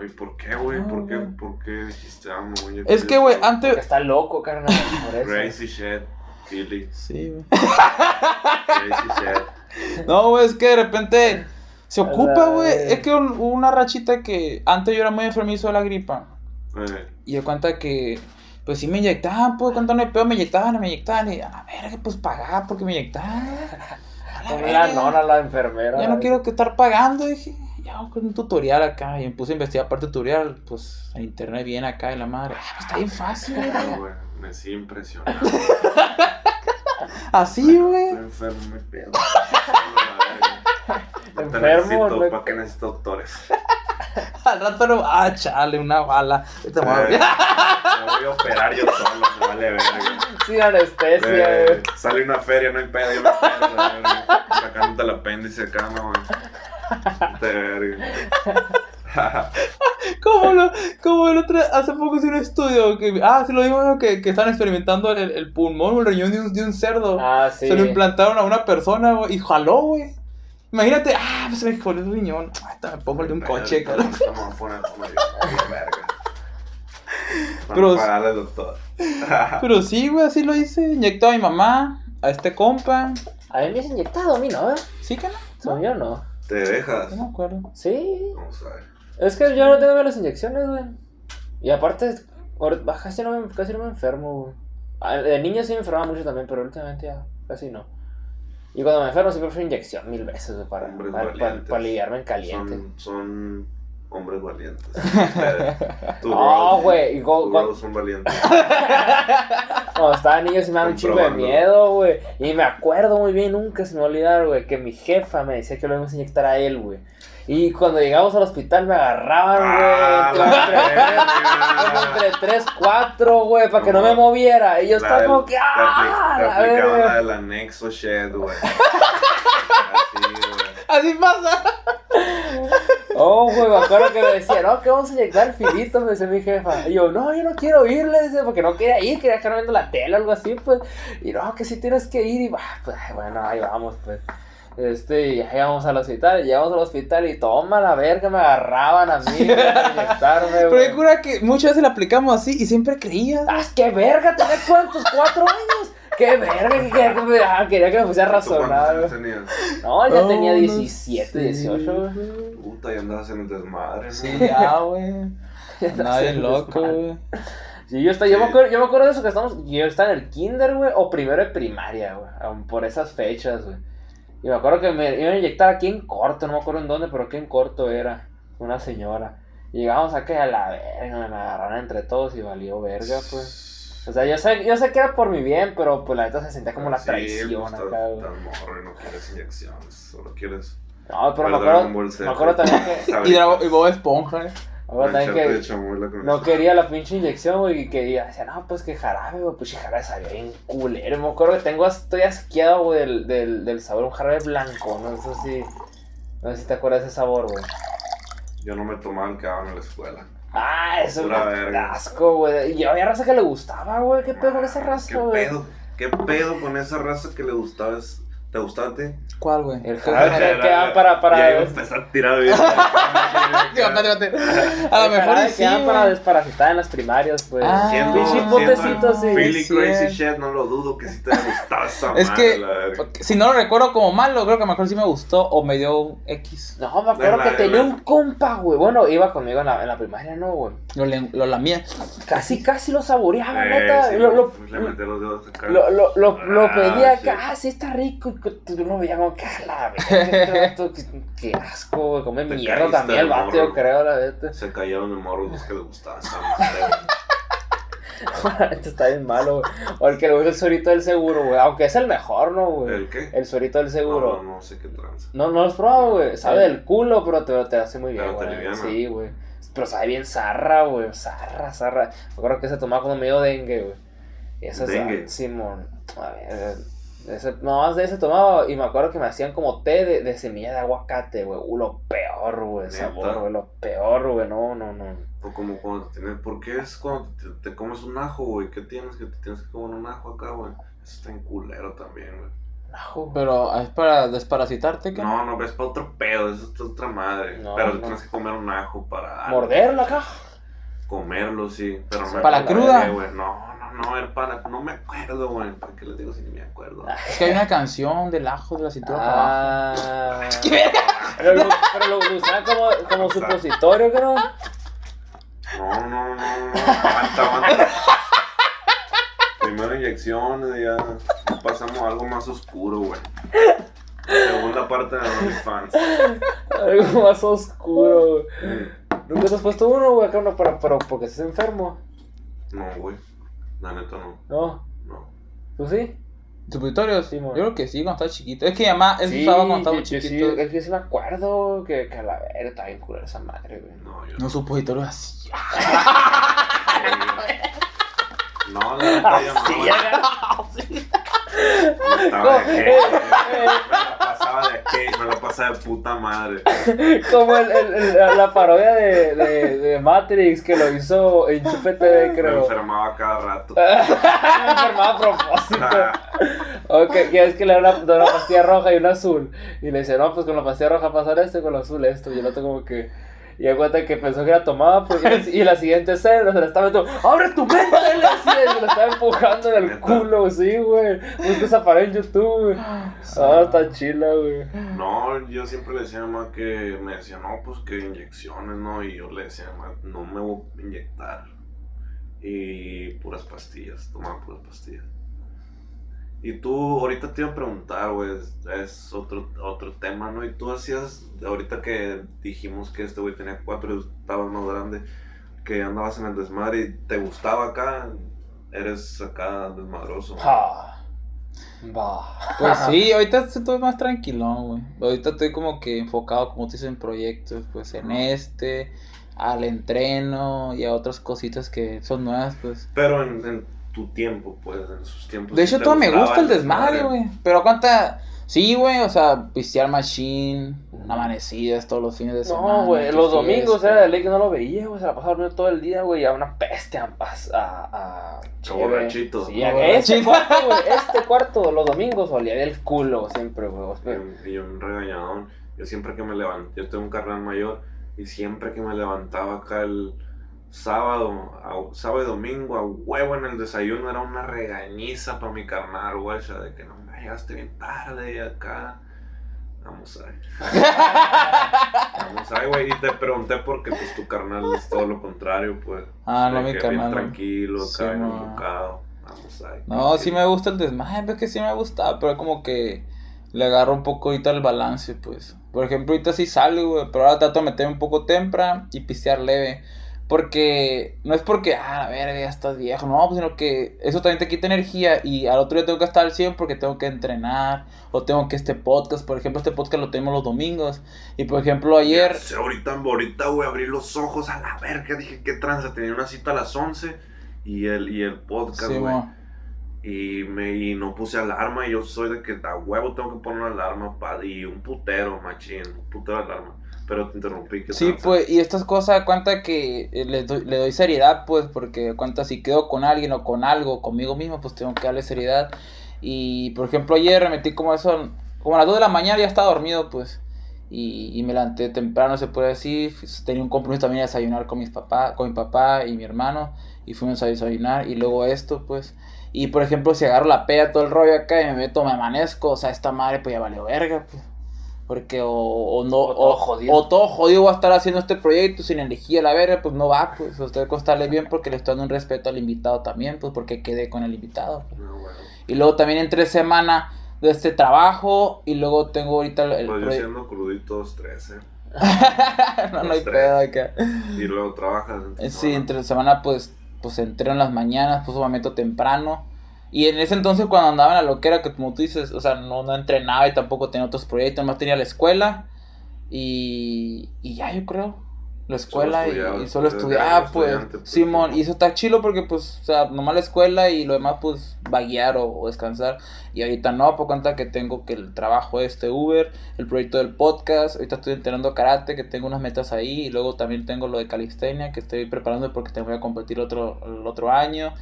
Ay, ¿por qué, güey? No, ¿Por qué, güey. ¿Por qué dijiste, ah, me voy a inyectar Es que, güey, esto"? antes. Porque está loco, carnal. Por eso. Crazy shit. Philly. Sí, güey. Crazy shit. *laughs* No, güey, es que de repente se ocupa, güey. Es que un- hubo una rachita que antes yo era muy enfermizo de la gripa. Eh, Y de cuenta que, pues sí me inyectaban, pues cuando no hay pedo me inyectaban, me inyectaban. Y a la verga, pues pagar porque me inyectaban. *laughs* A la la nona, la enfermera. Ya no quiero que estar pagando, dije. Ya con un tutorial acá. Y me puse a investigar para el tutorial. Pues en internet bien acá y la madre. Ah, pues está bien fácil, güey. pero, güey, me sigue impresionando. *laughs* Así, güey. *laughs* Enfermo, no- ¿Para qué necesito doctores? *laughs* Al rato no. Ah, chale, una bala. Ahorita me voy a- Eh, *laughs* me voy a operar yo solo, me vale verga. Sin anestesia, Eh, güey. sale una feria, no hay pedo, yo me. Sacándote el apéndice acá, no, güey. De verga. *laughs* Como, lo, como el otro, hace poco hice un estudio que, ah, sí lo vimos, que, que están experimentando el, el pulmón o el riñón de un, de un cerdo. Ah, sí. Se lo implantaron a una persona, güey, y jaló, güey. Imagínate, ah, pues se me jodió el riñón. Me pongo el de un coche, cabrón. Vamos a poner como de verga. *laughs* Para Pero- pagarle doctor. *laughs* Pero sí, güey, así lo hice. Inyectó a mi mamá, a este compa. A mí me has inyectado, a mí no, ¿eh? ¿Sí que no? Según yo no. ¿Te dejas? No me acuerdo. Sí. Vamos a ver. Es que yo no tengo las inyecciones, güey. Y aparte, casi no me, casi no me enfermo, güey. Ah, De niño sí me enfermaba mucho también, pero últimamente ya casi no. Y cuando me enfermo siempre fue inyección mil veces, para, para, para, para aliviarme en caliente. Son, son hombres valientes. *laughs* Tu No, bro- güey, bros son valientes. *laughs* Cuando estaba niño sí me daba un chingo de miedo, güey. Y me acuerdo muy bien, nunca se me va a olvidar, güey, que mi jefa me decía que lo íbamos a inyectar a él, güey. Y cuando llegamos al hospital me agarraban, Ah, güey. como entre- entre 3, 4, güey, para que no me moviera. Y yo estaba como que, te ¡ah! apli- Te la aplicaban verga! la del anexo shed, güey. *laughs* Así, güey. Así pasa. Oh, güey, me acuerdo que me decía, no, que vamos a inyectar el filito, me decía mi jefa. Y yo, no, yo no quiero ir, le decía, porque no quería ir, quería estar viendo la tele o algo así, pues. Y no, que sí tienes que ir, y bah, pues, bueno, ahí vamos, pues. Este, y ya llegamos al hospital, llegamos al hospital y toma la verga, me agarraban a mí para inyectarme, *laughs* Pero güey. hay cura que muchas veces la aplicamos así y siempre creías. ¡Ah, qué verga! ¿Tenés cuántos? ¿Cuatro años? ¡Qué verga! Que quería que me, ah, quería que me pusiera a ¿Tú cuántos razonar, años güey. tenías? No, ya No, tenía no 17, sé, 18, güey. Puta, y andabas en el desmadre, ¿no? Sí, ya, güey. *laughs* Nadie loco, güey. Sí, yo, estaba, yo, me Sí. acuerdo, yo me acuerdo de eso que estamos. Yo estaba en el kinder, güey, o primero de primaria, güey. aún Por esas fechas, güey. Y me acuerdo que me iban a inyectar aquí en corto, no me acuerdo en dónde, pero aquí en corto era. Una señora. Y llegamos acá y a la verga, me agarraron entre todos y valió verga, pues. O sea, yo sé, yo sé que era por mi bien, pero pues la neta se sentía como la Sí, traición pues, acá, y no quieres inyecciones, solo quieres No, pero me acuerdo, me también que. *laughs* Y, y Bob Esponja, eh. Ahora también que no eso. quería la pinche inyección, güey, y que decía, no, pues que jarabe, güey, pues jarabe sabía bien culero. Me acuerdo que tengo, estoy asqueado, güey, del, del, del sabor, un jarabe blanco, no sé si, no sé si te acuerdas de ese sabor, güey. Yo no me tomaba el que daban en la escuela. Ah, eso es un asco, güey. Y había raza que le gustaba, güey, qué pedo con esa ¿Qué raza, güey. pedo? ¿Qué pedo con esa raza que le gustaba? Es- ¿Te gustaba a ti? ¿Cuál, güey? El ¿Qué jarabe que dan para, para, Ya iba a empezar a tirar bien. *laughs* A lo mejor y que sí, dan para desparasitar en las primarias, pues. Ah, Siendo, siendo botecito el así. Philly Sí, Crazy es. Shit, no lo dudo que sí te gustaba esa *laughs* Es que, si no lo recuerdo como malo, creo que a lo mejor sí me gustó o me dio un X. No, me acuerdo que la- tenía un compa, güey. Bueno, iba conmigo en la, en la primaria, ¿no, güey? Lo, lo lamía. Casi, casi lo saboreaba, Eh, neta. sí, lo, lo, le metí los dedos acá. lo, lo, lo, lo Ah, pedía sí. acá, ah, sí está rico. Lo veías como que, a la vato, qué, qué asco, güey. Come mierda también el vato, yo morro. creo, la neta. Se cayeron de morros los que le gustaba esa *laughs* madre. La neta está bien malo, güey. O el que le gusta el suerito del seguro, güey. Aunque es el mejor, ¿no, güey? ¿El qué? El suerito del seguro. No, no sé qué tranza. No, no lo has probado, güey. Sabe del culo, pero te, te hace muy bien, güey. Sí, güey. Pero sabe bien zarra, güey. Zarra, zarra. Me acuerdo que se tomaba cuando me dio dengue, güey. Y eso es. ¿Dengue? Simón. A ver. Ese, no, más de ese tomaba y me acuerdo que me hacían como té de, de semilla de aguacate, güey. Uh, lo peor, güey. Sabor, güey. Lo peor, güey. No, no, no. O como cuando te tienes. ¿Por qué es cuando te, te comes un ajo, güey? ¿Qué tienes que te tienes que comer un ajo acá, güey? Eso está en culero también, güey. Ajo. Pero es para desparasitarte, ¿qué? No, no, ves para otro pedo, eso es otra madre. No, pero no. tienes que comer un ajo para. Morderlo acá. Comerlo, sí. Pero no ¿Para es la cruda? güey. No, no, para. No me acuerdo, güey. ¿Para qué les digo si ni me acuerdo? Es que hay una canción del ajo de la cintura para abajo. Ah. *laughs* ¿Qué verga? Pero lo, pero lo, lo usaban como, como supositorio, ¿que no? No, no, no, no. Aguanta, aguanta. Primero inyecciones y ya pasamos a algo más oscuro, güey. Segunda parte de OnlyFans. Algo más oscuro, güey. Mm, ¿Nunca te has puesto uno, güey? Acá uno para, para, porque estás enfermo. No, güey. La neta no. No, No. ¿tú sí? ¿Supositorios? Sí, Yo creo que sí, cuando estaba chiquito. Es que ya más, eso sí, usaba cuando estaba yo- yo sí, chiquito. es que sí me acuerdo que, que a la verga está bien culera esa madre, güey. No, yo No, supositorios así. *laughs* No, la neta yo no. Sí, Me de. Me la pasaba de. Me puta madre. *laughs* Como el, el- el- la parodia de, de, de Matrix que lo hizo en TV, Me creo. enfermaba cada rato. *laughs* me enfermaba a propósito. *laughs* Ok, es que le da una, una pastilla roja y una azul. Y le dice, no, pues con la pastilla roja pasar esto y con la azul esto. Y el otro como que... Y da cuenta que pensó que era tomada porque... Y la siguiente escena se la estaba metiendo... ¡Abre tu mente! Y se la estaba empujando en el culo, sí, güey. Busca esa pared en YouTube, güey. Ah, está chila, güey. No, yo siempre le decía a mamá que me decía, no, pues que inyecciones, ¿no? Y yo le decía, mamá, no me voy a inyectar. Y puras pastillas, tomaba puras pastillas. Y tú, ahorita te iba a preguntar, güey, es, es otro, otro tema, ¿no? Y tú hacías, ahorita que dijimos que este güey tenía cuatro y estabas más grande, que andabas en el desmadre y te gustaba acá, eres acá desmadroso. Ah. Va. Pues sí, ahorita estoy más tranquilón, güey. Ahorita estoy como que enfocado, como tú dices, en proyectos, pues en este, al entreno y a otras cositas que son nuevas, pues. Pero en, en tu tiempo, pues, en sus tiempos. De hecho, todo me gusta el desmadre, güey. Pero cuánta. Sí, güey, o sea, pistear machine, amanecidas todos los fines de semana. No, güey, los domingos era de ley que no lo veía, güey, se la pasaba dormido todo el día, güey, y a una peste a... a, a, borrachito. Sí, borrachito. este cuarto, güey, este cuarto, los domingos olía del culo siempre, güey. Y, yo un regañadón. Yo siempre que me levanté, yo tengo un carnal mayor, y siempre que me levantaba acá el sábado, a- sábado y domingo, a huevo en el desayuno, era una regañiza para mi carnal, güey, de que no me llegaste bien tarde y acá. Vamos a ver. Vamos a güey. Y te pregunté porque pues tu carnal es todo lo contrario, pues. Ah, no, mi carnal. Bien tranquilo, Sí, acá bien no. enfocado. Vamos a. No, sí me gusta el desmadre, es que sí me gusta, pero como que le agarro un poco ahorita el balance, pues. Por ejemplo, ahorita sí salgo, güey, pero ahora trato de meterme un poco temprano y pistear leve. Porque no es porque, ah, a ver, ya estás viejo, no, pues sino que eso también te quita energía y al otro día tengo que estar al 100 porque tengo que entrenar o tengo que este podcast, por ejemplo, este podcast lo tenemos los domingos y por ejemplo ayer... Sé, ahorita, ahorita, güey, abrí los ojos a la verga, dije, qué tranza, tenía una cita a las 11 y el, y el podcast, Sí, güey. y, me, y no puse alarma y yo soy de que a huevo tengo que poner una alarma pa, y un putero, machín, un putero de alarma. Pero te interrumpí, ¿qué Sí, tranza? pues, y estas cosas, cuenta que eh, le doy, le doy seriedad, pues, porque cuenta si quedo con alguien o con algo, conmigo mismo, pues tengo que darle seriedad. Y, por ejemplo, ayer me metí como eso, como a las 2 de la mañana ya estaba dormido, pues, y, y me levanté temprano, se puede decir. Tenía un compromiso también de desayunar con, mis papá, con mi papá y mi hermano, y fuimos a desayunar, y luego esto, pues. Y, por ejemplo, si agarro la pea, todo el rollo acá, y me meto, me amanezco, o sea, esta madre, pues ya valió verga, pues. Porque o, o no, O todo jodido. o todo jodido va a estar haciendo este proyecto sin energía, la verga, pues no va, pues. Usted costarle bien porque le estoy dando un respeto al invitado también, pues porque quedé con el invitado. pues. No, güey. Y luego también entre semana de este trabajo y luego tengo ahorita el, Pues yo siendo cruditos 13. *laughs* no, no hay tres. pedo acá. Y luego trabajas. en tu Eh, Sí, semana. entre semana pues, pues entreno en las mañanas, pues me meto temprano. Y en ese entonces cuando andaba en la loquera, que como tú dices, o sea, no, no entrenaba y tampoco tenía otros proyectos, más tenía la escuela y, y ya yo creo. La escuela y- solo estudiaba, eras pues, pues, Simón, y eso está chilo porque pues, o sea, nomás la escuela y lo demás pues vaguear o, o descansar. Y ahorita no, por cuenta que tengo que el trabajo este Uber, el proyecto del podcast, ahorita estoy entrenando karate, que tengo unas metas ahí, y luego también tengo lo de calistenia, que estoy preparando porque te voy a competir otro, el otro año.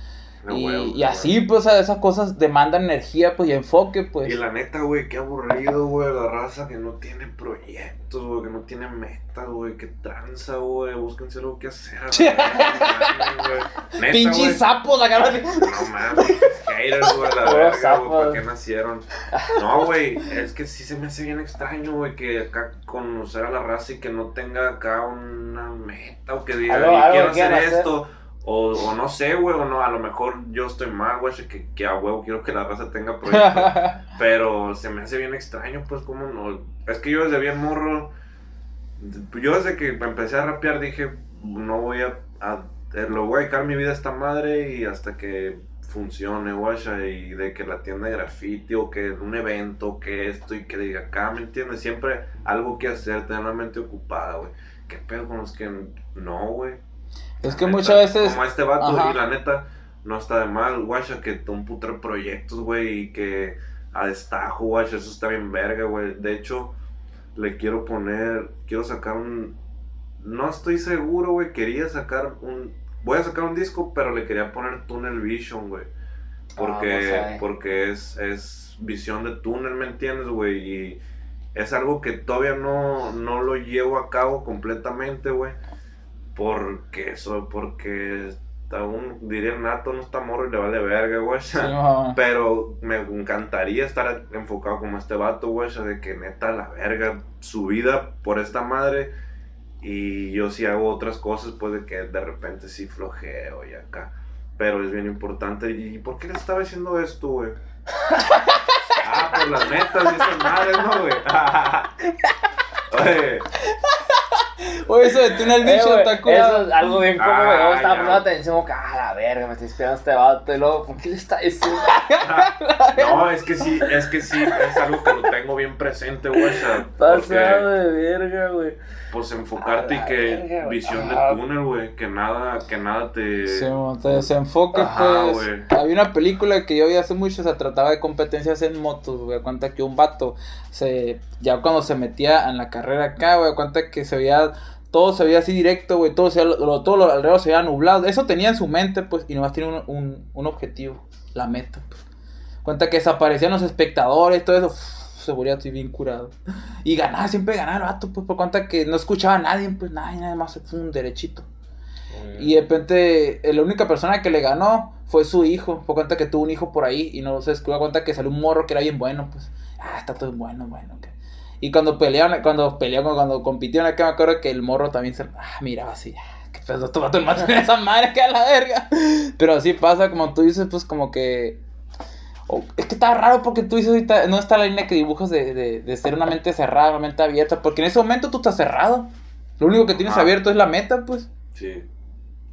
No, y, así, pues, o sea, esas cosas demandan energía, pues, y enfoque, pues. Y la neta, güey, qué aburrido, güey, la raza que no tiene proyectos, güey, que no tiene metas, güey, qué tranza, güey, búsquense algo que hacer. Güey. Güey. *laughs* sapos, la cara. No mames, haters, güey, la *laughs* verga, güey. ¿para qué nacieron? No, güey, es que sí se me hace bien extraño, güey, que acá conocer a la raza y que no tenga acá una meta o que diga, Algo- "Y algo quiero que hacer". esto. O, o no sé, güey, o no, a lo mejor yo estoy mal, güey, que, que a huevo quiero que la raza tenga proyectos. *laughs* Pero se me hace bien extraño, pues, como no. Es que yo desde bien morro. Yo desde que empecé a rapear dije, no voy a. a- eh, lo voy a dedicar mi vida a esta madre y hasta que funcione, guacha. Y de que la tienda de graffiti o que un evento, que esto y que diga acá, ¿me entiendes? Siempre algo que hacer, tener la mente ocupada, güey. ¿Qué pedo con los que no, güey? Es que muchas veces. Como este vato, Ajá. y la neta, no está de mal, guacha, que un putero de proyectos, güey, y que a destajo, guacha, eso está bien verga, güey. De hecho, le quiero poner, quiero sacar un. No estoy seguro, güey, quería sacar un. Voy a sacar un disco, pero le quería poner Tunnel Vision, güey. Porque, Ah, no porque es, es visión de túnel, ¿me entiendes, güey? Y es algo que todavía no, no lo llevo a cabo completamente, güey. Porque eso, porque aún diría el nato, no está morro y le vale verga, güey. Sí. *laughs* Pero me encantaría estar enfocado como este vato, güey, de que neta la verga, su vida por esta madre. Y yo sí hago otras cosas, pues de que de repente sí flojeo y acá. Pero es bien importante. ¿Y por qué le estaba diciendo esto, güey? *laughs* ah, por las metas y esas madres, ¿no, güey? *laughs* Oye, Oye, eso de túnel Eh, bicho güey, está eso es algo bien como, Ah, güey. Yo estaba poniendo atención, como que, ah, la verga, me estoy esperando este vato. Y luego, ¿por qué le está diciendo? *laughs* no, es que sí, es que sí, es algo que lo tengo bien presente, güey. Pasado porque, de verga, güey. Pues enfocarte A y que verga, visión de Ajá. túnel, güey, que nada, que nada te... Sí, mo, te desenfoque, Ajá, pues. Había una película que yo vi hace mucho, se trataba de competencias en motos, güey. Cuenta que un vato, se, ya cuando se metía en la carrera acá, güey, cuenta que se veía, todo se veía así directo, güey. Todo, se, lo, todo lo alrededor se veía nublado. Eso tenía en su mente, pues, y nomás tiene un, un, un objetivo, la meta, pues. Cuenta que desaparecían los espectadores, todo eso. Seguridad, estoy bien curado. Y ganaba, siempre ganaba el vato, pues, por cuenta que no escuchaba a nadie, pues, nadie, nada más, fue un derechito. Y de repente, eh, la única persona que le ganó fue su hijo. Por cuenta que tuvo un hijo por ahí y no se dio cuenta que salió un morro que era bien bueno. Pues, ah, está todo bueno, bueno. ok. Y cuando pelearon, cuando pelearon, cuando compitieron acá, me acuerdo que el morro también se. Ah, miraba así. ah, Que pedo, tu vato el *laughs* esa madre que a la verga. Pero así pasa, como tú dices, pues como que. O- es que está raro porque tú dices ahorita, no está la línea que dibujas de, de, de ser una mente cerrada, una mente abierta. Porque en ese momento tú estás cerrado. Lo único que tienes Ajá. abierto es la meta, pues. Sí.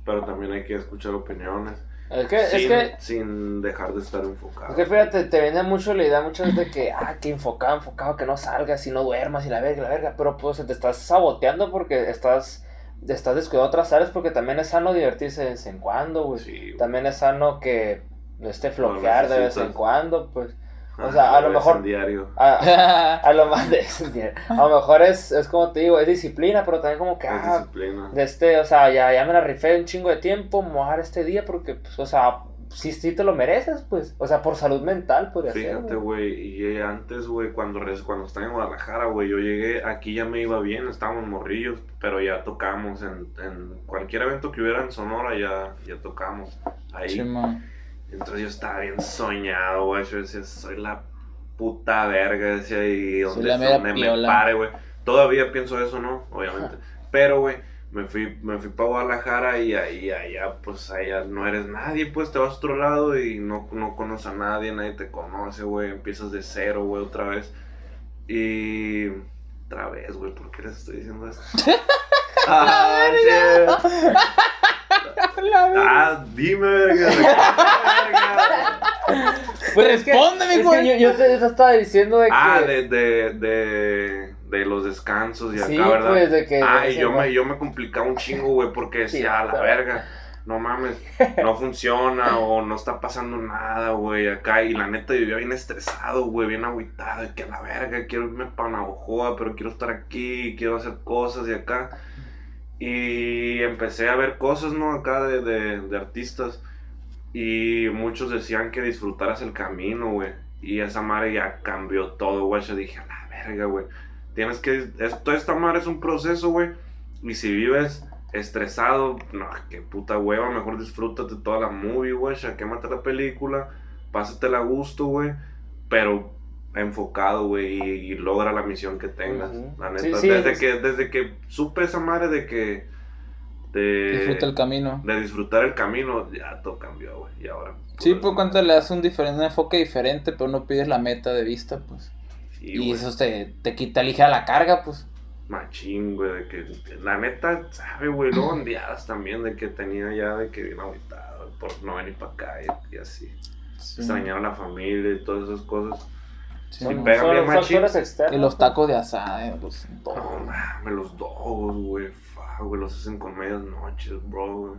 pero también hay que escuchar opiniones. Es que, sin, es que, sin dejar de estar enfocado. es que fíjate, te viene mucho la idea muchas veces de que, ah, que enfocado, enfocado, que no salgas y no duermas y la verga, la verga, pero pues te estás saboteando porque estás, estás descuidando otras áreas porque también es sano divertirse de vez en cuando, güey. Sí, güey. También es sano que este flojear de vez en cuando, pues. Ah, o sea, a lo mejor- diario. A, a *laughs* lo más de a lo mejor es, es como te digo, es disciplina, pero también como que, Es ah, disciplina. de este, o sea, ya, ya me la rifé un chingo de tiempo, dar este día porque, pues, o sea, sí, sí te lo mereces, pues, o sea, por salud mental podría ser. Fíjate, güey. y eh, antes, güey, cuando, cuando estaba en Guadalajara, güey, yo llegué, aquí ya me iba bien, estábamos morrillos, pero ya tocamos en, en cualquier evento que hubiera en Sonora, ya, ya tocamos ahí. Entonces yo estaba bien soñado, güey, yo decía, soy la puta verga, decía, y donde, donde me pare, güey. Todavía pienso eso, ¿no? Obviamente. Pero, güey, me fui, me fui para Guadalajara y ahí, allá, pues, allá no eres nadie, pues, te vas a otro lado y no, no conoces a nadie, nadie te conoce, güey, empiezas de cero, güey, otra vez. Y... Otra vez, güey, ¿por qué les estoy diciendo esto? *laughs* ah, shit. *laughs* Ah, dime, verga. verga. Pues Respóndeme, es güey. que yo, yo te, yo te estaba diciendo de que. Ah, de, de, de, de los descansos y sí, acá, ¿verdad? pues, de que. Ah, y yo me, yo me complicaba un chingo, güey, porque decía, Sí, a la verga, no mames, no funciona o no está pasando nada, güey, acá. Y la neta, yo vivía bien estresado, güey, bien agüitado, y que a la verga, quiero irme para Navajoa, pero quiero estar aquí, quiero hacer cosas y acá. Y empecé a ver cosas, ¿no? Acá de, de, de artistas. Y muchos decían que disfrutaras el camino, güey. Y esa madre ya cambió todo, güey. Yo dije, la verga, güey. Tienes que. Esto, esta madre es un proceso, güey. Y si vives estresado, no, qué puta hueva. Mejor disfrútate toda la movie, güey. Quémate la película. Pásatela a gusto, güey. Pero enfocado, güey. Y, y logra la misión que tengas. La neta. sí, desde, es- que, desde que supe esa madre de que. De, Disfruta el camino. de disfrutar el camino, ya todo cambió, güey. Y ahora. Sí, puro pues cuánto desmadre. le das un, diferente, un enfoque diferente, pero no pides la meta de vista, pues. Sí, y eso te, te quita ligera la carga, pues. Machín, güey, de que la neta, sabe, güey, luego ondeadas también de que tenía ya de que bien agüitado por no venir para acá y, y así. Sí. Extrañar a la familia y todas esas cosas. Sí, Son, mo. pega bien son machín. factores externos. y los tacos de asada, eh, pues, No, mames, los dogos, güey, fa, güey, los hacen con medias noches, bro, güey.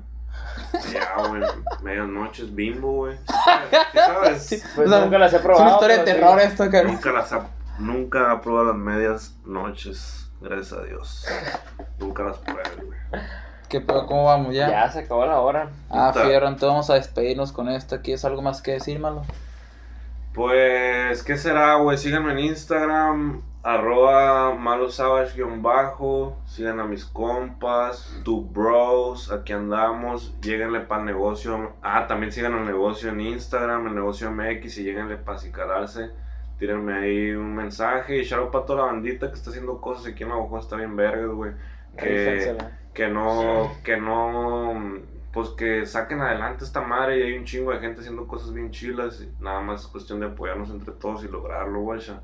Ya, güey, medias noches bimbo, güey. ¿Sí sabes? Sí, Pues o sea, nunca las he es probado. una historia de sí. terror esto, cara. Nunca las ha, nunca ha probado las medias noches, gracias a Dios. Nunca las pruebe, güey. ¿Qué pedo? ¿Cómo vamos ya? Ya se acabó la hora. Ah, fierro, entonces vamos a despedirnos con esto. ¿Quieres algo más que decir, malo? Pues, ¿qué será, güey? Síganme en Instagram, arroba malosavage-bajo. Sigan a mis compas, tu bros, aquí andamos. Lléguenle para el negocio. Ah, también sigan al negocio en Instagram, el negocio MX, y lléguenle para acicalarse. Tírenme ahí un mensaje y shout para toda la bandita que está haciendo cosas aquí en Navajo. Está bien vergas, güey. Que, que no, que no, pues que saquen adelante esta madre y hay un chingo de gente haciendo cosas bien chilas. y nada más es cuestión de apoyarnos entre todos y lograrlo, güey. ya.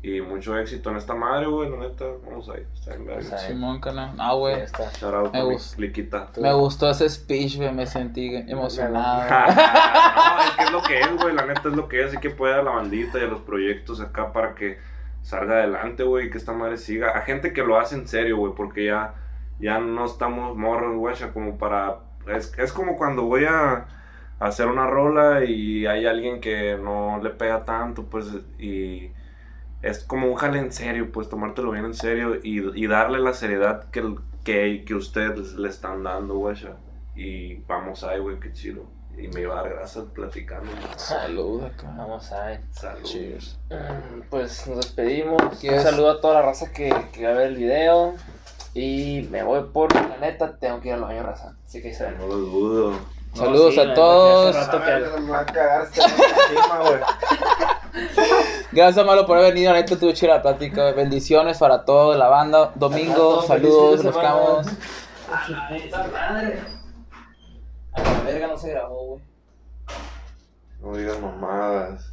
Y mucho éxito en esta madre, güey, la neta. Vamos ahí, está bien verga. Pues ahí. Simón, canal. Ah, güey. está. Shout out Me cliquita. Me gustó ese speech, güey. Me sentí emocionado. *laughs* no, es que es lo que es, güey. La neta es lo que es. Hay que apoyar a la bandita y a los proyectos acá para que salga adelante, güey. y Que esta madre siga. A gente que lo hace en serio, güey. Porque ya, ya no estamos morros, güey. ya Como para. Es, es como cuando voy a hacer una rola y hay alguien que no le pega tanto, pues. Y. Es como un jale en serio, pues tomártelo bien en serio y, y darle la seriedad que, que, que ustedes le están dando, güey. Y vamos ahí, güey, qué chido. Y me iba a dar gracias platicando. Salud acá. Vamos a ver. Salud. Cheers. Mm, Pues nos despedimos. Un saludo a toda la raza que, que va a ver el video. Y me voy por la neta, tengo que ir al baño raza. Así que ahí se ven. No lo dudo. No, Saludos sí, a la- todos. que- va a este *laughs* encima, güey. Gracias, Malo, por haber venido. La neta tuvo chida la plática. Bendiciones para toda la banda. Domingo, saludos, fin de buscamos. semana. A la verga no se grabó, güey. No digas mamadas.